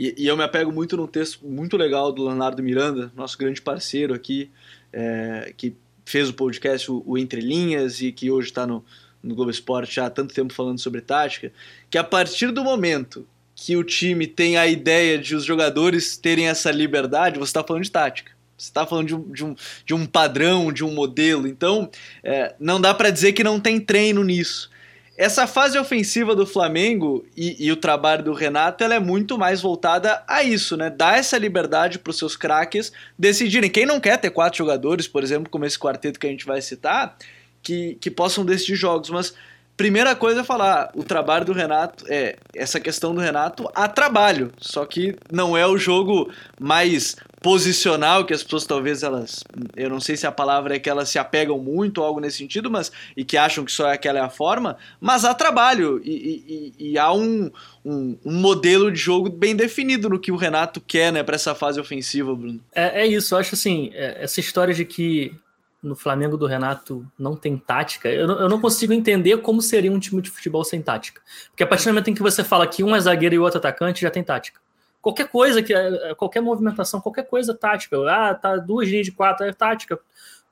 e, e, eu me apego muito num texto muito legal do Leonardo Miranda, nosso grande parceiro aqui, é, que fez o podcast o, o Entre Linhas e que hoje está no, no Globo Esporte já há tanto tempo falando sobre tática, que a partir do momento que o time tem a ideia de os jogadores terem essa liberdade, você está falando de tática. Você está falando de um, de, um, de um padrão, de um modelo. Então, é, não dá para dizer que não tem treino nisso. Essa fase ofensiva do Flamengo e, e, o trabalho do Renato ela é muito mais voltada a isso, né? Dar essa liberdade para os seus craques decidirem. Quem não quer ter quatro jogadores, por exemplo, como esse quarteto que a gente vai citar, que, que possam decidir jogos, mas primeira coisa é falar, o trabalho do Renato, é essa questão do Renato a trabalho, só que não é o jogo mais posicional que as pessoas talvez elas, eu não sei se a palavra é que elas se apegam muito algo nesse sentido, mas e que acham que só aquela é a forma, mas há trabalho e, e, e há um, um, um, modelo de jogo bem definido no que o Renato quer, né, para essa fase ofensiva, Bruno. É, é isso, eu acho assim, é, essa história de que no Flamengo do Renato não tem tática, eu eu não consigo entender como seria um time de futebol sem tática. Porque a partir do momento em que você fala que um é zagueiro e o outro atacante, já tem tática qualquer coisa, que é, qualquer movimentação, qualquer coisa tática. Ah, tá duas linhas de quatro, é tática.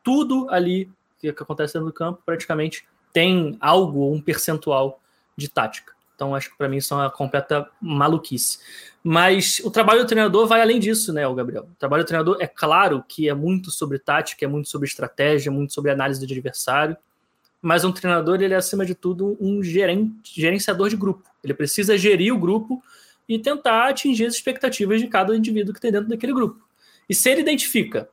Tudo ali que, acontece dentro do campo praticamente tem algo, um percentual de tática. Então, acho que para mim isso é uma completa maluquice. Mas o trabalho do treinador vai além disso, né, o Gabriel? O trabalho do treinador é claro que é muito sobre tática, é muito sobre estratégia, é muito sobre análise do adversário. Mas um treinador, ele é acima de tudo um gerente, gerenciador de grupo. Ele precisa gerir o grupo e tentar atingir as expectativas de cada indivíduo que tem dentro daquele grupo. E se ele identifica,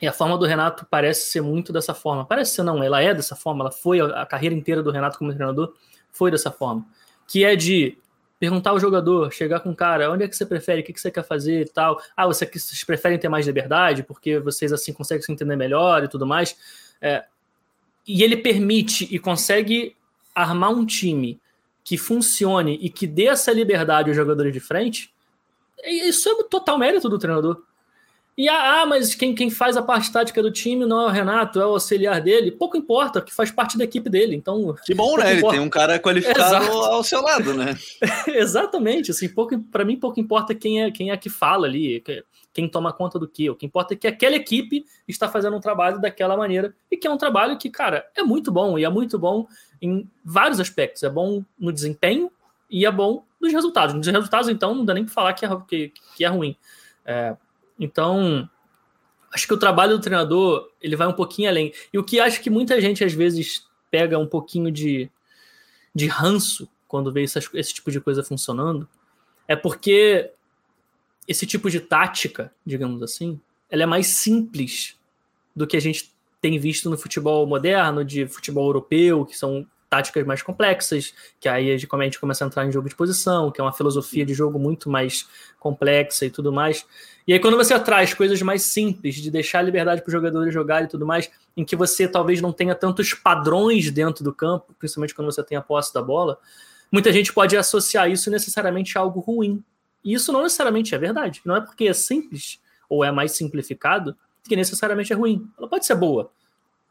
e a forma do Renato parece ser muito dessa forma, parece ser não, ela é dessa forma, ela foi a, carreira inteira do Renato como treinador, foi dessa forma, que é de perguntar ao jogador, chegar com o cara, onde é que você prefere, o que, você quer fazer e tal. Ah, você, vocês preferem ter mais liberdade, porque vocês assim conseguem se entender melhor e tudo mais. É, e ele permite e consegue armar um time que funcione e que dê essa liberdade aos jogadores de frente, isso é total mérito do treinador. E ah, ah, mas quem, quem faz a parte tática do time não é o Renato, é o auxiliar dele. Pouco importa, que faz parte da equipe dele. Então, que bom, né? Importa. Ele tem um cara qualificado Exato. ao seu lado, né? Exatamente. Assim, pouco para mim pouco importa quem é quem é que fala ali, quem toma conta do que. O que importa é que aquela equipe está fazendo um trabalho daquela maneira e que é um trabalho que, cara, é muito bom e é muito bom em vários aspectos. É bom no desempenho e é bom dos resultados. Dos resultados, então, não dá nem para falar que é, que, que é ruim. É, então, acho que o trabalho do treinador ele vai um pouquinho além. E o que acho que muita gente às vezes pega um pouquinho de, de ranço quando vê essas, esse tipo de coisa funcionando é porque esse tipo de tática, digamos assim, ela é mais simples do que a gente tem visto no futebol moderno, de futebol europeu, que são táticas mais complexas, que aí a gente começa a entrar em jogo de posição, que é uma filosofia de jogo muito mais complexa e tudo mais. E aí, quando você traz coisas mais simples, de deixar a liberdade para os jogadores jogar e tudo mais, em que você talvez não tenha tantos padrões dentro do campo, principalmente quando você tem a posse da bola, muita gente pode associar isso necessariamente a algo ruim. E isso não necessariamente é verdade. Não é porque é simples ou é mais simplificado que necessariamente é ruim. Ela pode ser boa,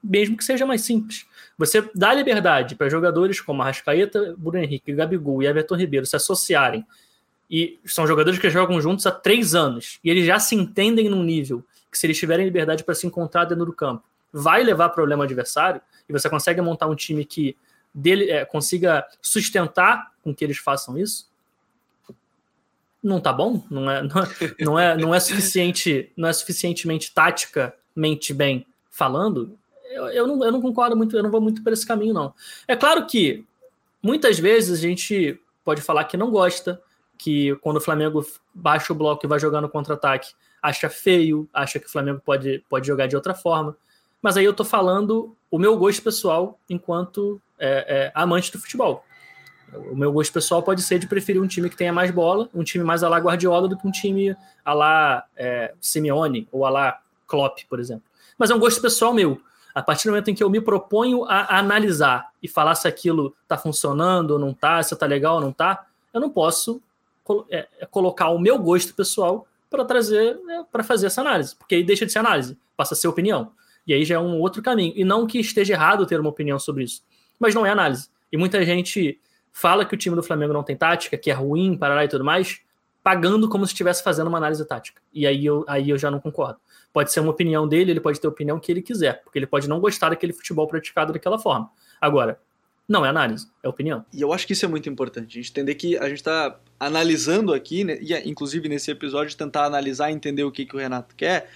mesmo que seja mais simples. Você dá liberdade para jogadores como Arrascaeta, Bruno Henrique, Gabigol e Everton Ribeiro se associarem. E são jogadores que jogam juntos há três anos. E eles já se entendem num nível que, se eles tiverem liberdade para se encontrar dentro do campo, vai levar problema ao adversário. E você consegue montar um time que dele, é, consiga sustentar com que eles façam isso. Não tá bom? Não é, não é, não é, não é suficiente, não é suficientemente taticamente bem falando eu, eu, não, eu não concordo muito, eu não vou muito por esse caminho, não. É claro que muitas vezes a gente pode falar que não gosta, que quando o Flamengo baixa o bloco e vai jogar no contra-ataque, acha feio, acha que o Flamengo pode, pode jogar de outra forma. Mas aí eu tô falando o meu gosto pessoal enquanto é, é, amante do futebol. O meu gosto pessoal pode ser de preferir um time que tenha mais bola, um time mais a lá Guardiola do que um time a lá é, Simeone ou a lá Klopp, por exemplo. Mas é um gosto pessoal meu. A partir do momento em que eu me proponho a, analisar e falar se aquilo está funcionando ou não está, se está legal ou não está, eu não posso é, é, colocar o meu gosto pessoal para trazer, é, para fazer essa análise, porque aí deixa de ser análise, passa a ser opinião. E aí já é um outro caminho. E não que esteja errado ter uma opinião sobre isso, mas não é análise. E muita gente fala que o time do Flamengo não tem tática, que é ruim, parará e tudo mais, pagando como se estivesse fazendo uma análise tática. E aí eu, aí eu já não concordo. Pode ser uma opinião dele, ele pode ter a opinião que ele quiser, porque ele pode não gostar daquele futebol praticado daquela forma. Agora, não é análise, é opinião. E eu acho que isso é muito importante, a gente entender que a gente está analisando aqui, né, e inclusive nesse episódio, tentar analisar e entender o que, que o Renato quer.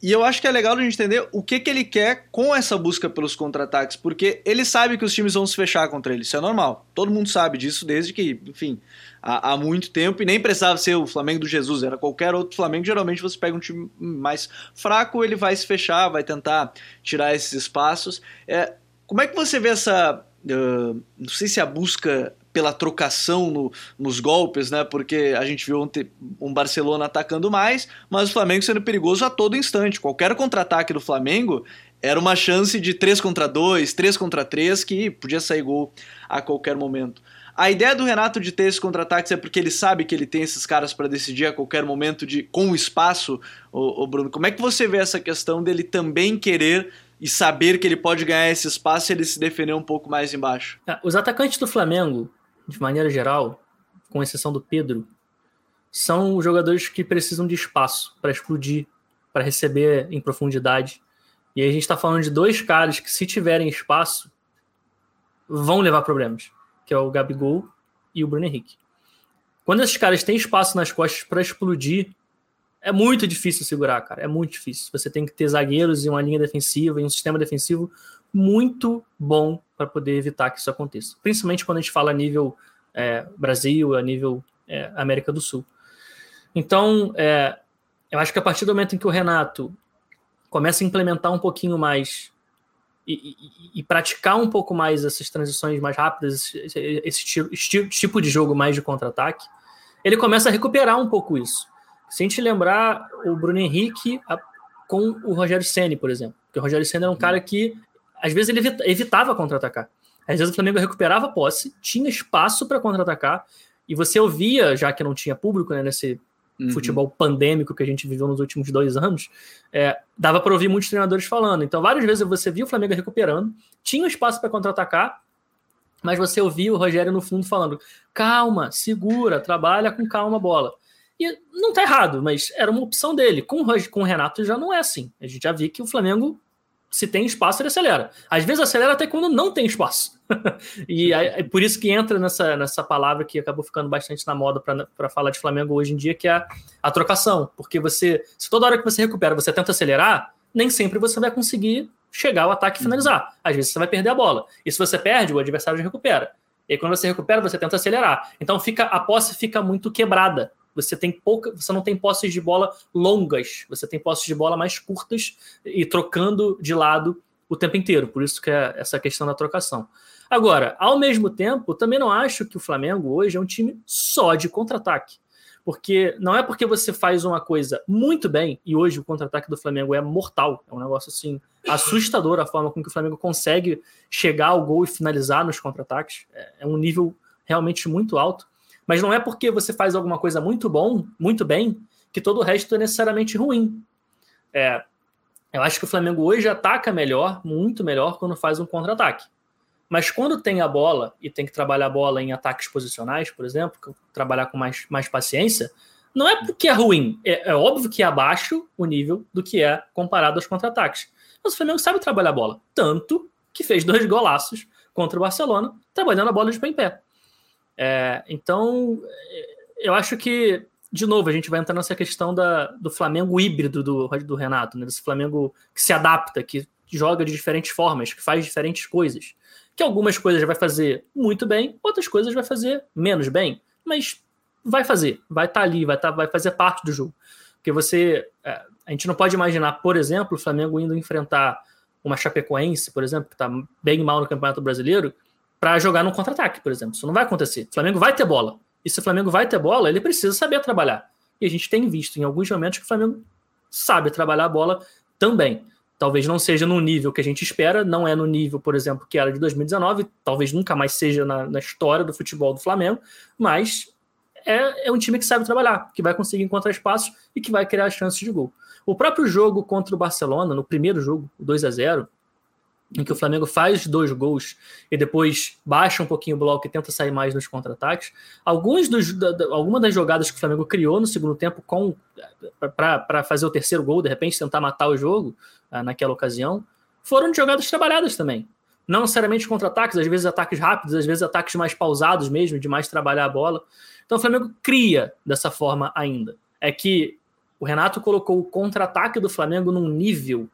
E eu acho que é legal a gente entender o que, que ele quer com essa busca pelos contra-ataques, porque ele sabe que os times vão se fechar contra ele, isso é normal. Todo mundo sabe disso desde que, enfim, há, há, muito tempo, e nem precisava ser o Flamengo do Jesus, era qualquer outro Flamengo. Geralmente você pega um time mais fraco, ele vai se fechar, vai tentar tirar esses espaços. É, como é que você vê essa. Uh, não sei se a busca pela trocação no, nos golpes, né? Porque a gente viu ontem um Barcelona atacando mais, mas o Flamengo sendo perigoso a todo instante. Qualquer contra-ataque do Flamengo era uma chance de 3 contra 2, 3 contra 3, que podia sair gol a qualquer momento. A ideia do Renato de ter esses contra-ataques é porque ele sabe que ele tem esses caras para decidir a qualquer momento de com o espaço, o, Bruno. Como é que você vê essa questão dele também querer e saber que ele pode ganhar esse espaço e ele se defender um pouco mais embaixo? Os atacantes do Flamengo, de maneira geral, com exceção do Pedro, são jogadores que precisam de espaço para explodir, para receber em profundidade. E aí a gente está falando de dois caras que, se tiverem espaço, vão levar problemas que é o Gabigol e o Bruno Henrique. Quando esses caras têm espaço nas costas para explodir, é muito difícil segurar, cara. É muito difícil. Você tem que ter zagueiros e uma linha defensiva e um sistema defensivo muito bom para poder evitar que isso aconteça. Principalmente quando a gente fala a nível é, Brasil, a nível é, América do Sul. Então, é, eu acho que a partir do momento em que o Renato começa a implementar um pouquinho mais e, e, praticar um pouco mais essas transições mais rápidas, esse, esse, esse tipo de jogo mais de contra-ataque, ele começa a recuperar um pouco isso. Se a gente lembrar o Bruno Henrique a, com o Rogério Ceni, por exemplo, porque o Rogério Ceni era um cara que às vezes ele evitava contra-atacar. Às vezes o Flamengo recuperava a posse, tinha espaço para contra-atacar, e você ouvia, já que não tinha público né, nesse, uhum. futebol pandêmico que a gente viveu nos últimos dois anos, é, dava para ouvir muitos treinadores falando. Então, várias vezes você via o Flamengo recuperando, tinha espaço para contra-atacar, mas você ouvia o Rogério no fundo falando: calma, segura, trabalha com calma a bola. E não tá errado, mas era uma opção dele. Com, com o Renato já não é assim. A gente já viu que o Flamengo se tem espaço, ele acelera. Às vezes acelera até quando não tem espaço. e é por isso que entra nessa, nessa palavra que acabou ficando bastante na moda para falar de Flamengo hoje em dia, que é a, a trocação. Porque você, se toda hora que você recupera você tenta acelerar, nem sempre você vai conseguir chegar ao ataque e finalizar. Às vezes você vai perder a bola. E se você perde, o adversário recupera. E aí, quando você recupera, você tenta acelerar. Então fica a posse fica muito quebrada. Você tem pouca, você não tem posses de bola longas, você tem posses de bola mais curtas e trocando de lado o tempo inteiro. Por isso que é essa questão da trocação. Agora, ao mesmo tempo, também não acho que o Flamengo hoje é um time só de contra-ataque. Porque não é porque você faz uma coisa muito bem, e hoje o contra-ataque do Flamengo é mortal, é um negócio assim assustador a forma com que o Flamengo consegue chegar ao gol e finalizar nos contra-ataques. É, é um nível realmente muito alto. Mas não é porque você faz alguma coisa muito bom, muito bem, que todo o resto é necessariamente ruim. É, eu acho que o Flamengo hoje ataca melhor, muito melhor, quando faz um contra-ataque. Mas quando tem a bola e tem que trabalhar a bola em ataques posicionais, por exemplo, trabalhar com mais, mais paciência, não é porque é ruim. É, é óbvio que é abaixo o nível do que é comparado aos contra-ataques. Mas o Flamengo sabe trabalhar a bola. Tanto que fez dois golaços contra o Barcelona, trabalhando a bola de pé em pé. É, então, eu acho que, de novo, a gente vai entrar nessa questão da, do Flamengo híbrido do, do Renato, né? desse Flamengo que se adapta, que joga de diferentes formas, que faz diferentes coisas que algumas coisas vai fazer muito bem, outras coisas vai fazer menos bem, mas vai fazer, vai estar tá ali, vai, tá, vai fazer parte do jogo. Porque você. É, a gente não pode imaginar, por exemplo, o Flamengo indo enfrentar uma Chapecoense, por exemplo, que está bem mal no Campeonato Brasileiro, para jogar no contra-ataque, por exemplo. Isso não vai acontecer. O Flamengo vai ter bola. E se o Flamengo vai ter bola, ele precisa saber trabalhar. E a gente tem visto em alguns momentos que o Flamengo sabe trabalhar a bola também. Talvez não seja no nível que a gente espera, não é no nível, por exemplo, que era de 2019, talvez nunca mais seja na, na história do futebol do Flamengo, mas é, é, um time que sabe trabalhar, que vai conseguir encontrar espaços e que vai criar chances de gol. O próprio jogo contra o Barcelona, no primeiro jogo, 2 a 0 em que o Flamengo faz dois gols e depois baixa um pouquinho o bloco e tenta sair mais nos contra-ataques. Alguns dos, da, da, algumas das jogadas que o Flamengo criou no segundo tempo com para fazer o terceiro gol, de repente tentar matar o jogo uh, naquela ocasião, foram jogadas trabalhadas também. Não necessariamente contra-ataques, às vezes ataques rápidos, às vezes ataques mais pausados mesmo, de mais trabalhar a bola. Então o Flamengo cria dessa forma ainda. É que o Renato colocou o contra-ataque do Flamengo num nível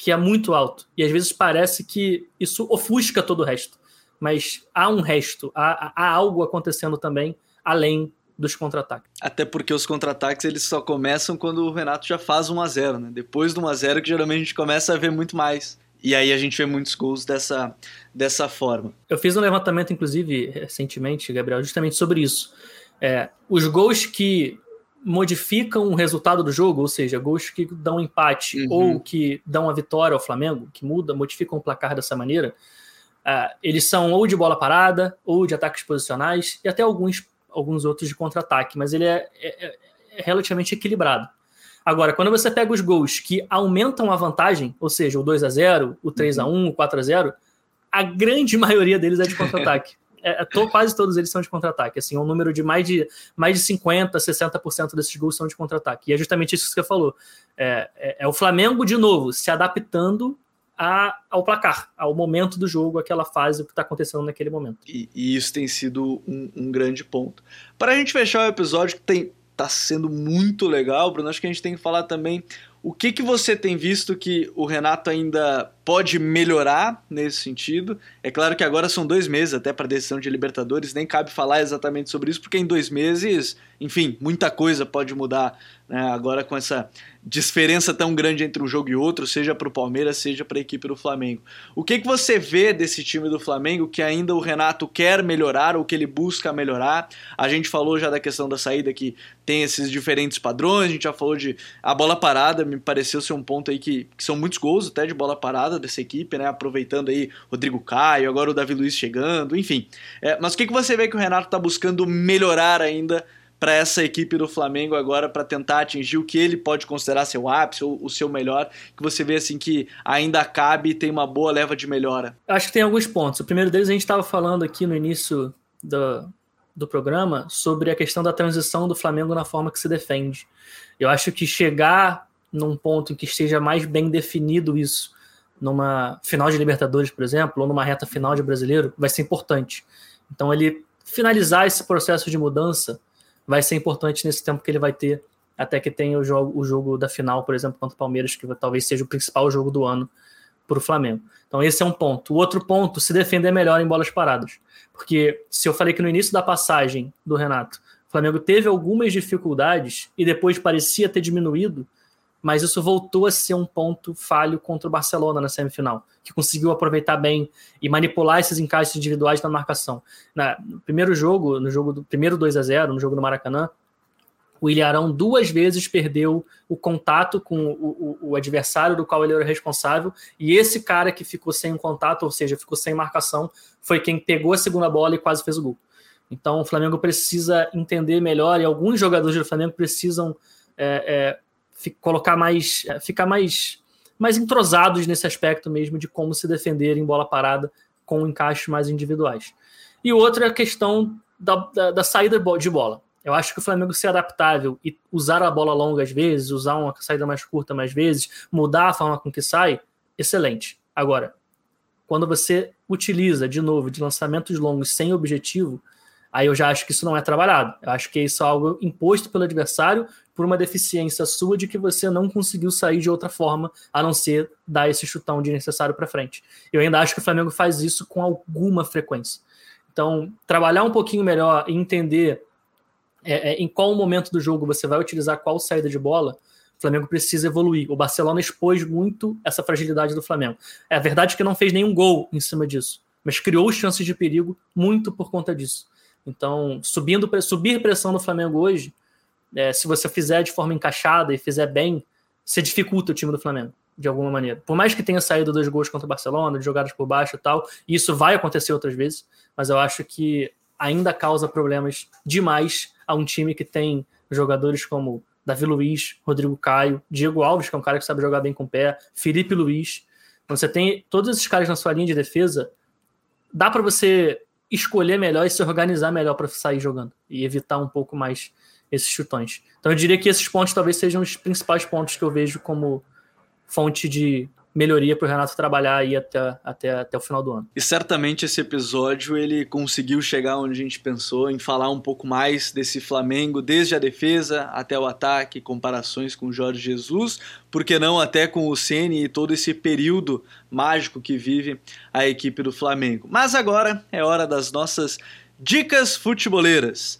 que é muito alto. E às vezes parece que isso ofusca todo o resto. Mas há um resto, há, há algo acontecendo também além dos contra-ataques. Até porque os contra-ataques eles só começam quando o Renato já faz 1 a 0 né? Depois do 1 a 0 que geralmente a gente começa a ver muito mais. E aí a gente vê muitos gols dessa, dessa forma. Eu fiz um levantamento, inclusive, recentemente, Gabriel, justamente sobre isso. É, os gols que modificam o resultado do jogo, ou seja, gols que dão empate uhum. ou que dão a vitória ao Flamengo, que muda, modificam o placar dessa maneira, uh, eles são ou de bola parada, ou de ataques posicionais, e até alguns, alguns outros de contra-ataque, mas ele é, é, é, relativamente equilibrado. Agora, quando você pega os gols que aumentam a vantagem, ou seja, o 2 a 0 o 3 a 1 o 4 a 0 a grande maioria deles é de contra-ataque é, é, to, quase todos eles são de contra-ataque. Assim, um número de mais de, mais de 50%, 60% desses gols são de contra-ataque. E é justamente isso que você falou. É, é, é o Flamengo, de novo, se adaptando a, ao placar, ao momento do jogo, aquela fase, o que está acontecendo naquele momento. E, e isso tem sido um, um, grande ponto. Para a gente fechar o episódio, que tem, tá sendo muito legal, Bruno, acho que a gente tem que falar também o que, que você tem visto que o Renato ainda pode melhorar nesse sentido? É claro que agora são dois meses até para a decisão de Libertadores, nem cabe falar exatamente sobre isso, porque em dois meses, enfim, muita coisa pode mudar né, agora com essa diferença tão grande entre um jogo e outro, seja para o Palmeiras, seja para a equipe do Flamengo. O que, que você vê desse time do Flamengo que ainda o Renato quer melhorar ou que ele busca melhorar? A gente falou já da questão da saída que tem esses diferentes padrões, a gente já falou de a bola parada, me pareceu ser um ponto aí que, que são muitos gols até de bola parada dessa equipe, né? Aproveitando aí Rodrigo Caio, agora o Davi Luiz chegando, enfim. É, mas o que, que você vê que o Renato está buscando melhorar ainda para essa equipe do Flamengo agora para tentar atingir o que ele pode considerar seu ápice ou o seu melhor, que você vê assim que ainda cabe e tem uma boa leva de melhora? Acho que tem alguns pontos. O primeiro deles a gente estava falando aqui no início do, do programa sobre a questão da transição do Flamengo na forma que se defende. Eu acho que chegar num ponto em que esteja mais bem definido isso numa final de Libertadores, por exemplo, ou numa reta final de Brasileiro, vai ser importante. Então, ele finalizar esse processo de mudança vai ser importante nesse tempo que ele vai ter até que tenha o jogo, o jogo da final, por exemplo, contra o Palmeiras, que talvez seja o principal jogo do ano para o Flamengo. Então, esse é um ponto. O outro ponto, se defender melhor em bolas paradas. Porque se eu falei que no início da passagem do Renato, o Flamengo teve algumas dificuldades e depois parecia ter diminuído, mas isso voltou a ser um ponto falho contra o Barcelona na semifinal, que conseguiu aproveitar bem e manipular esses encaixes individuais na marcação. Na, no primeiro jogo, no jogo do primeiro 2 a 0 no jogo do Maracanã, o Ilharão duas vezes perdeu o contato com o, o, o, adversário do qual ele era responsável, e esse cara que ficou sem contato, ou seja, ficou sem marcação, foi quem pegou a segunda bola e quase fez o gol. Então o Flamengo precisa entender melhor, e alguns jogadores do Flamengo precisam é, é, colocar mais. É, ficar mais, mais entrosados nesse aspecto mesmo de como se defender em bola parada com encaixes mais individuais. E outra é a questão da, da, da saída de bola. Eu acho que o Flamengo ser adaptável e usar a bola longa às vezes, usar uma saída mais curta mais vezes, mudar a forma com que sai, excelente. Agora, quando você utiliza de novo de lançamentos longos sem objetivo, aí eu já acho que isso não é trabalhado. Eu acho que isso é algo imposto pelo adversário por uma deficiência sua de que você não conseguiu sair de outra forma a não ser dar esse chutão de necessário para frente. Eu ainda acho que o Flamengo faz isso com alguma frequência. Então, trabalhar um pouquinho melhor e entender é, é, em qual momento do jogo você vai utilizar qual saída de bola, o Flamengo precisa evoluir. O Barcelona expôs muito essa fragilidade do Flamengo. É a verdade que não fez nenhum gol em cima disso, mas criou chances de perigo muito por conta disso. Então, subindo, subir pressão no Flamengo hoje, é, se você fizer de forma encaixada e fizer bem, você dificulta o time do Flamengo, de alguma maneira. Por mais que tenha saído dois gols contra o Barcelona, de jogadas por baixo e tal, e isso vai acontecer outras vezes, mas eu acho que ainda causa problemas demais a um time que tem jogadores como Davi Luiz, Rodrigo Caio, Diego Alves, que é um cara que sabe jogar bem com o pé, Felipe Luiz. Quando você tem todos esses caras na sua linha de defesa, dá para você escolher melhor e se organizar melhor para sair jogando e evitar um pouco mais esses chutões. Então eu diria que esses pontos talvez sejam os principais pontos que eu vejo como fonte de melhoria para o Renato trabalhar aí até, até, até o final do ano. E certamente esse episódio ele conseguiu chegar onde a gente pensou, em falar um pouco mais desse Flamengo, desde a defesa até o ataque, comparações com o Jorge Jesus, por que não até com o Ceni e todo esse período mágico que vive a equipe do Flamengo. Mas agora é hora das nossas dicas futeboleiras.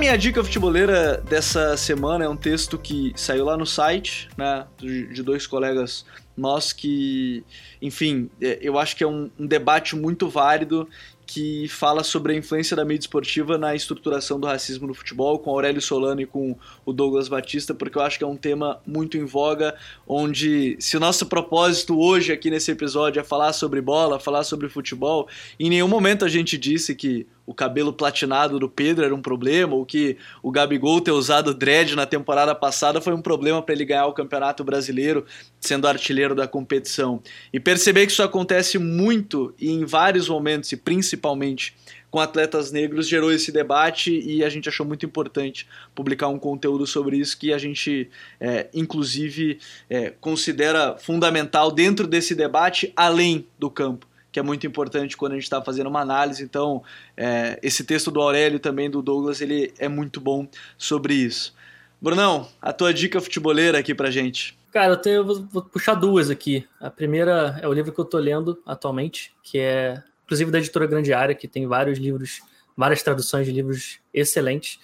Minha dica futeboleira dessa semana é um texto que saiu lá no site, né, de dois colegas nossos que, enfim, é, eu acho que é um, um debate muito válido que fala sobre a influência da mídia esportiva na estruturação do racismo no futebol, com Aurélio Solano e com o Douglas Batista, porque eu acho que é um tema muito em voga, onde se o nosso propósito hoje aqui nesse episódio é falar sobre bola, falar sobre futebol, em nenhum momento a gente disse que o cabelo platinado do Pedro era um problema, ou que o Gabigol ter usado dread na temporada passada foi um problema para ele ganhar o Campeonato Brasileiro, sendo artilheiro da competição. E perceber que isso acontece muito e em vários momentos, e principalmente com atletas negros, gerou esse debate e a gente achou muito importante publicar um conteúdo sobre isso que a gente, é, inclusive, é, considera fundamental dentro desse debate, além do campo que é muito importante quando a gente está fazendo uma análise. Então, é, esse texto do Aurélio também do Douglas, ele é muito bom sobre isso. Brunão, a tua dica futeboleira aqui pra gente. Cara, eu, tenho, eu vou, vou, puxar duas aqui. A primeira é o livro que eu tô lendo atualmente, que é, inclusive, da editora Grande Área, que tem vários livros, várias traduções de livros excelentes,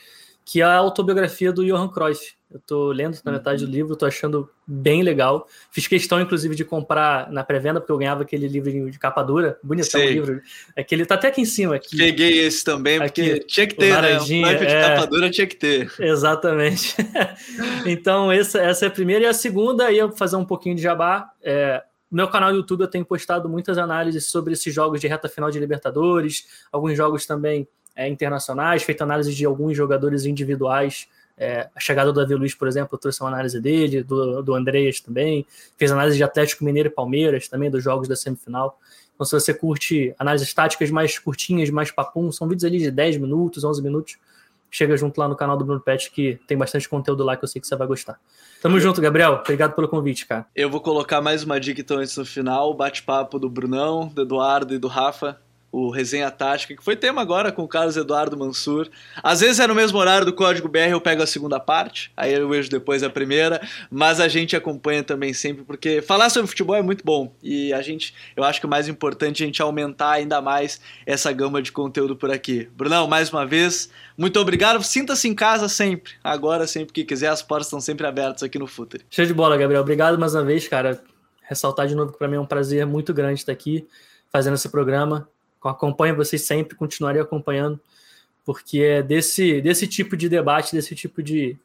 que é a autobiografia do Johan Cruyff. Eu tô lendo na metade do uhum. livro, tô achando bem legal. Fiz questão, inclusive, de comprar na pré-venda, porque eu ganhava aquele livro de capa dura, bonitão o livro. Aquele tá até aqui em cima. Aqui. Peguei esse também, porque aqui, tinha que ter, né? De é... capa dura tinha que ter. Exatamente. então, essa, essa é a primeira. E a segunda, ia fazer um pouquinho de jabá. É, No meu canal do YouTube eu tenho postado muitas análises sobre esses jogos de reta final de Libertadores, alguns jogos também é, internacionais, feito análise de alguns jogadores individuais. É, a chegada do Davi Luiz, por exemplo, eu trouxe uma análise dele, do, do Andreas também. Fiz análise de Atlético Mineiro e Palmeiras também, dos jogos da semifinal. Então, se você curte análises táticas mais curtinhas, mais papum, são vídeos ali de 10 minutos, 11 minutos, chega junto lá no canal do Bruno Pet, que tem bastante conteúdo lá que eu sei que você vai gostar. Tamo junto, Gabriel. Obrigado pelo convite, cara. Eu vou colocar mais uma dica então antes no final, bate-papo do Brunão, do Eduardo e do Rafa o Resenha Tática, que foi tema agora com o Carlos Eduardo Mansur. Às vezes é no mesmo horário do Código BR, eu pego a segunda parte, aí eu vejo depois a primeira, mas a gente acompanha também sempre, porque falar sobre futebol é muito bom, e a gente, eu acho que o mais importante é a gente aumentar ainda mais essa gama de conteúdo por aqui. Brunão, mais uma vez, muito obrigado, sinta-se em casa sempre, agora sempre que quiser, as portas estão sempre abertas aqui no Futre. Show de bola, Gabriel, obrigado mais uma vez, cara, ressaltar de novo que para mim é um prazer muito grande estar aqui fazendo esse programa acompanho vocês sempre, continuarei acompanhando, porque é desse, desse tipo de debate, desse tipo de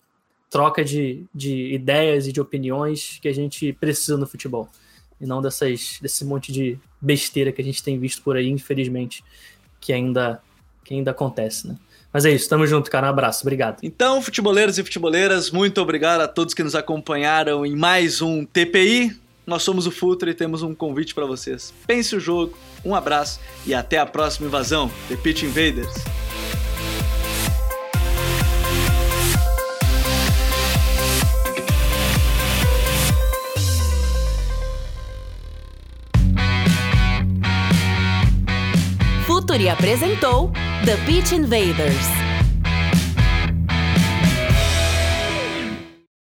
troca de, de ideias e de opiniões que a gente precisa no futebol. E não dessas, desse monte de besteira que a gente tem visto por aí, infelizmente, que ainda, que ainda acontece, né? Mas é isso, tamo junto, cara. Um abraço, obrigado. Então, futeboleiros e futeboleiras, muito obrigado a todos que nos acompanharam em mais um TPI. Nós somos o Futre e temos um convite para vocês. Pense o jogo, um abraço e até a próxima invasão. The Pitch Invaders. Futuri apresentou The Pitch Invaders.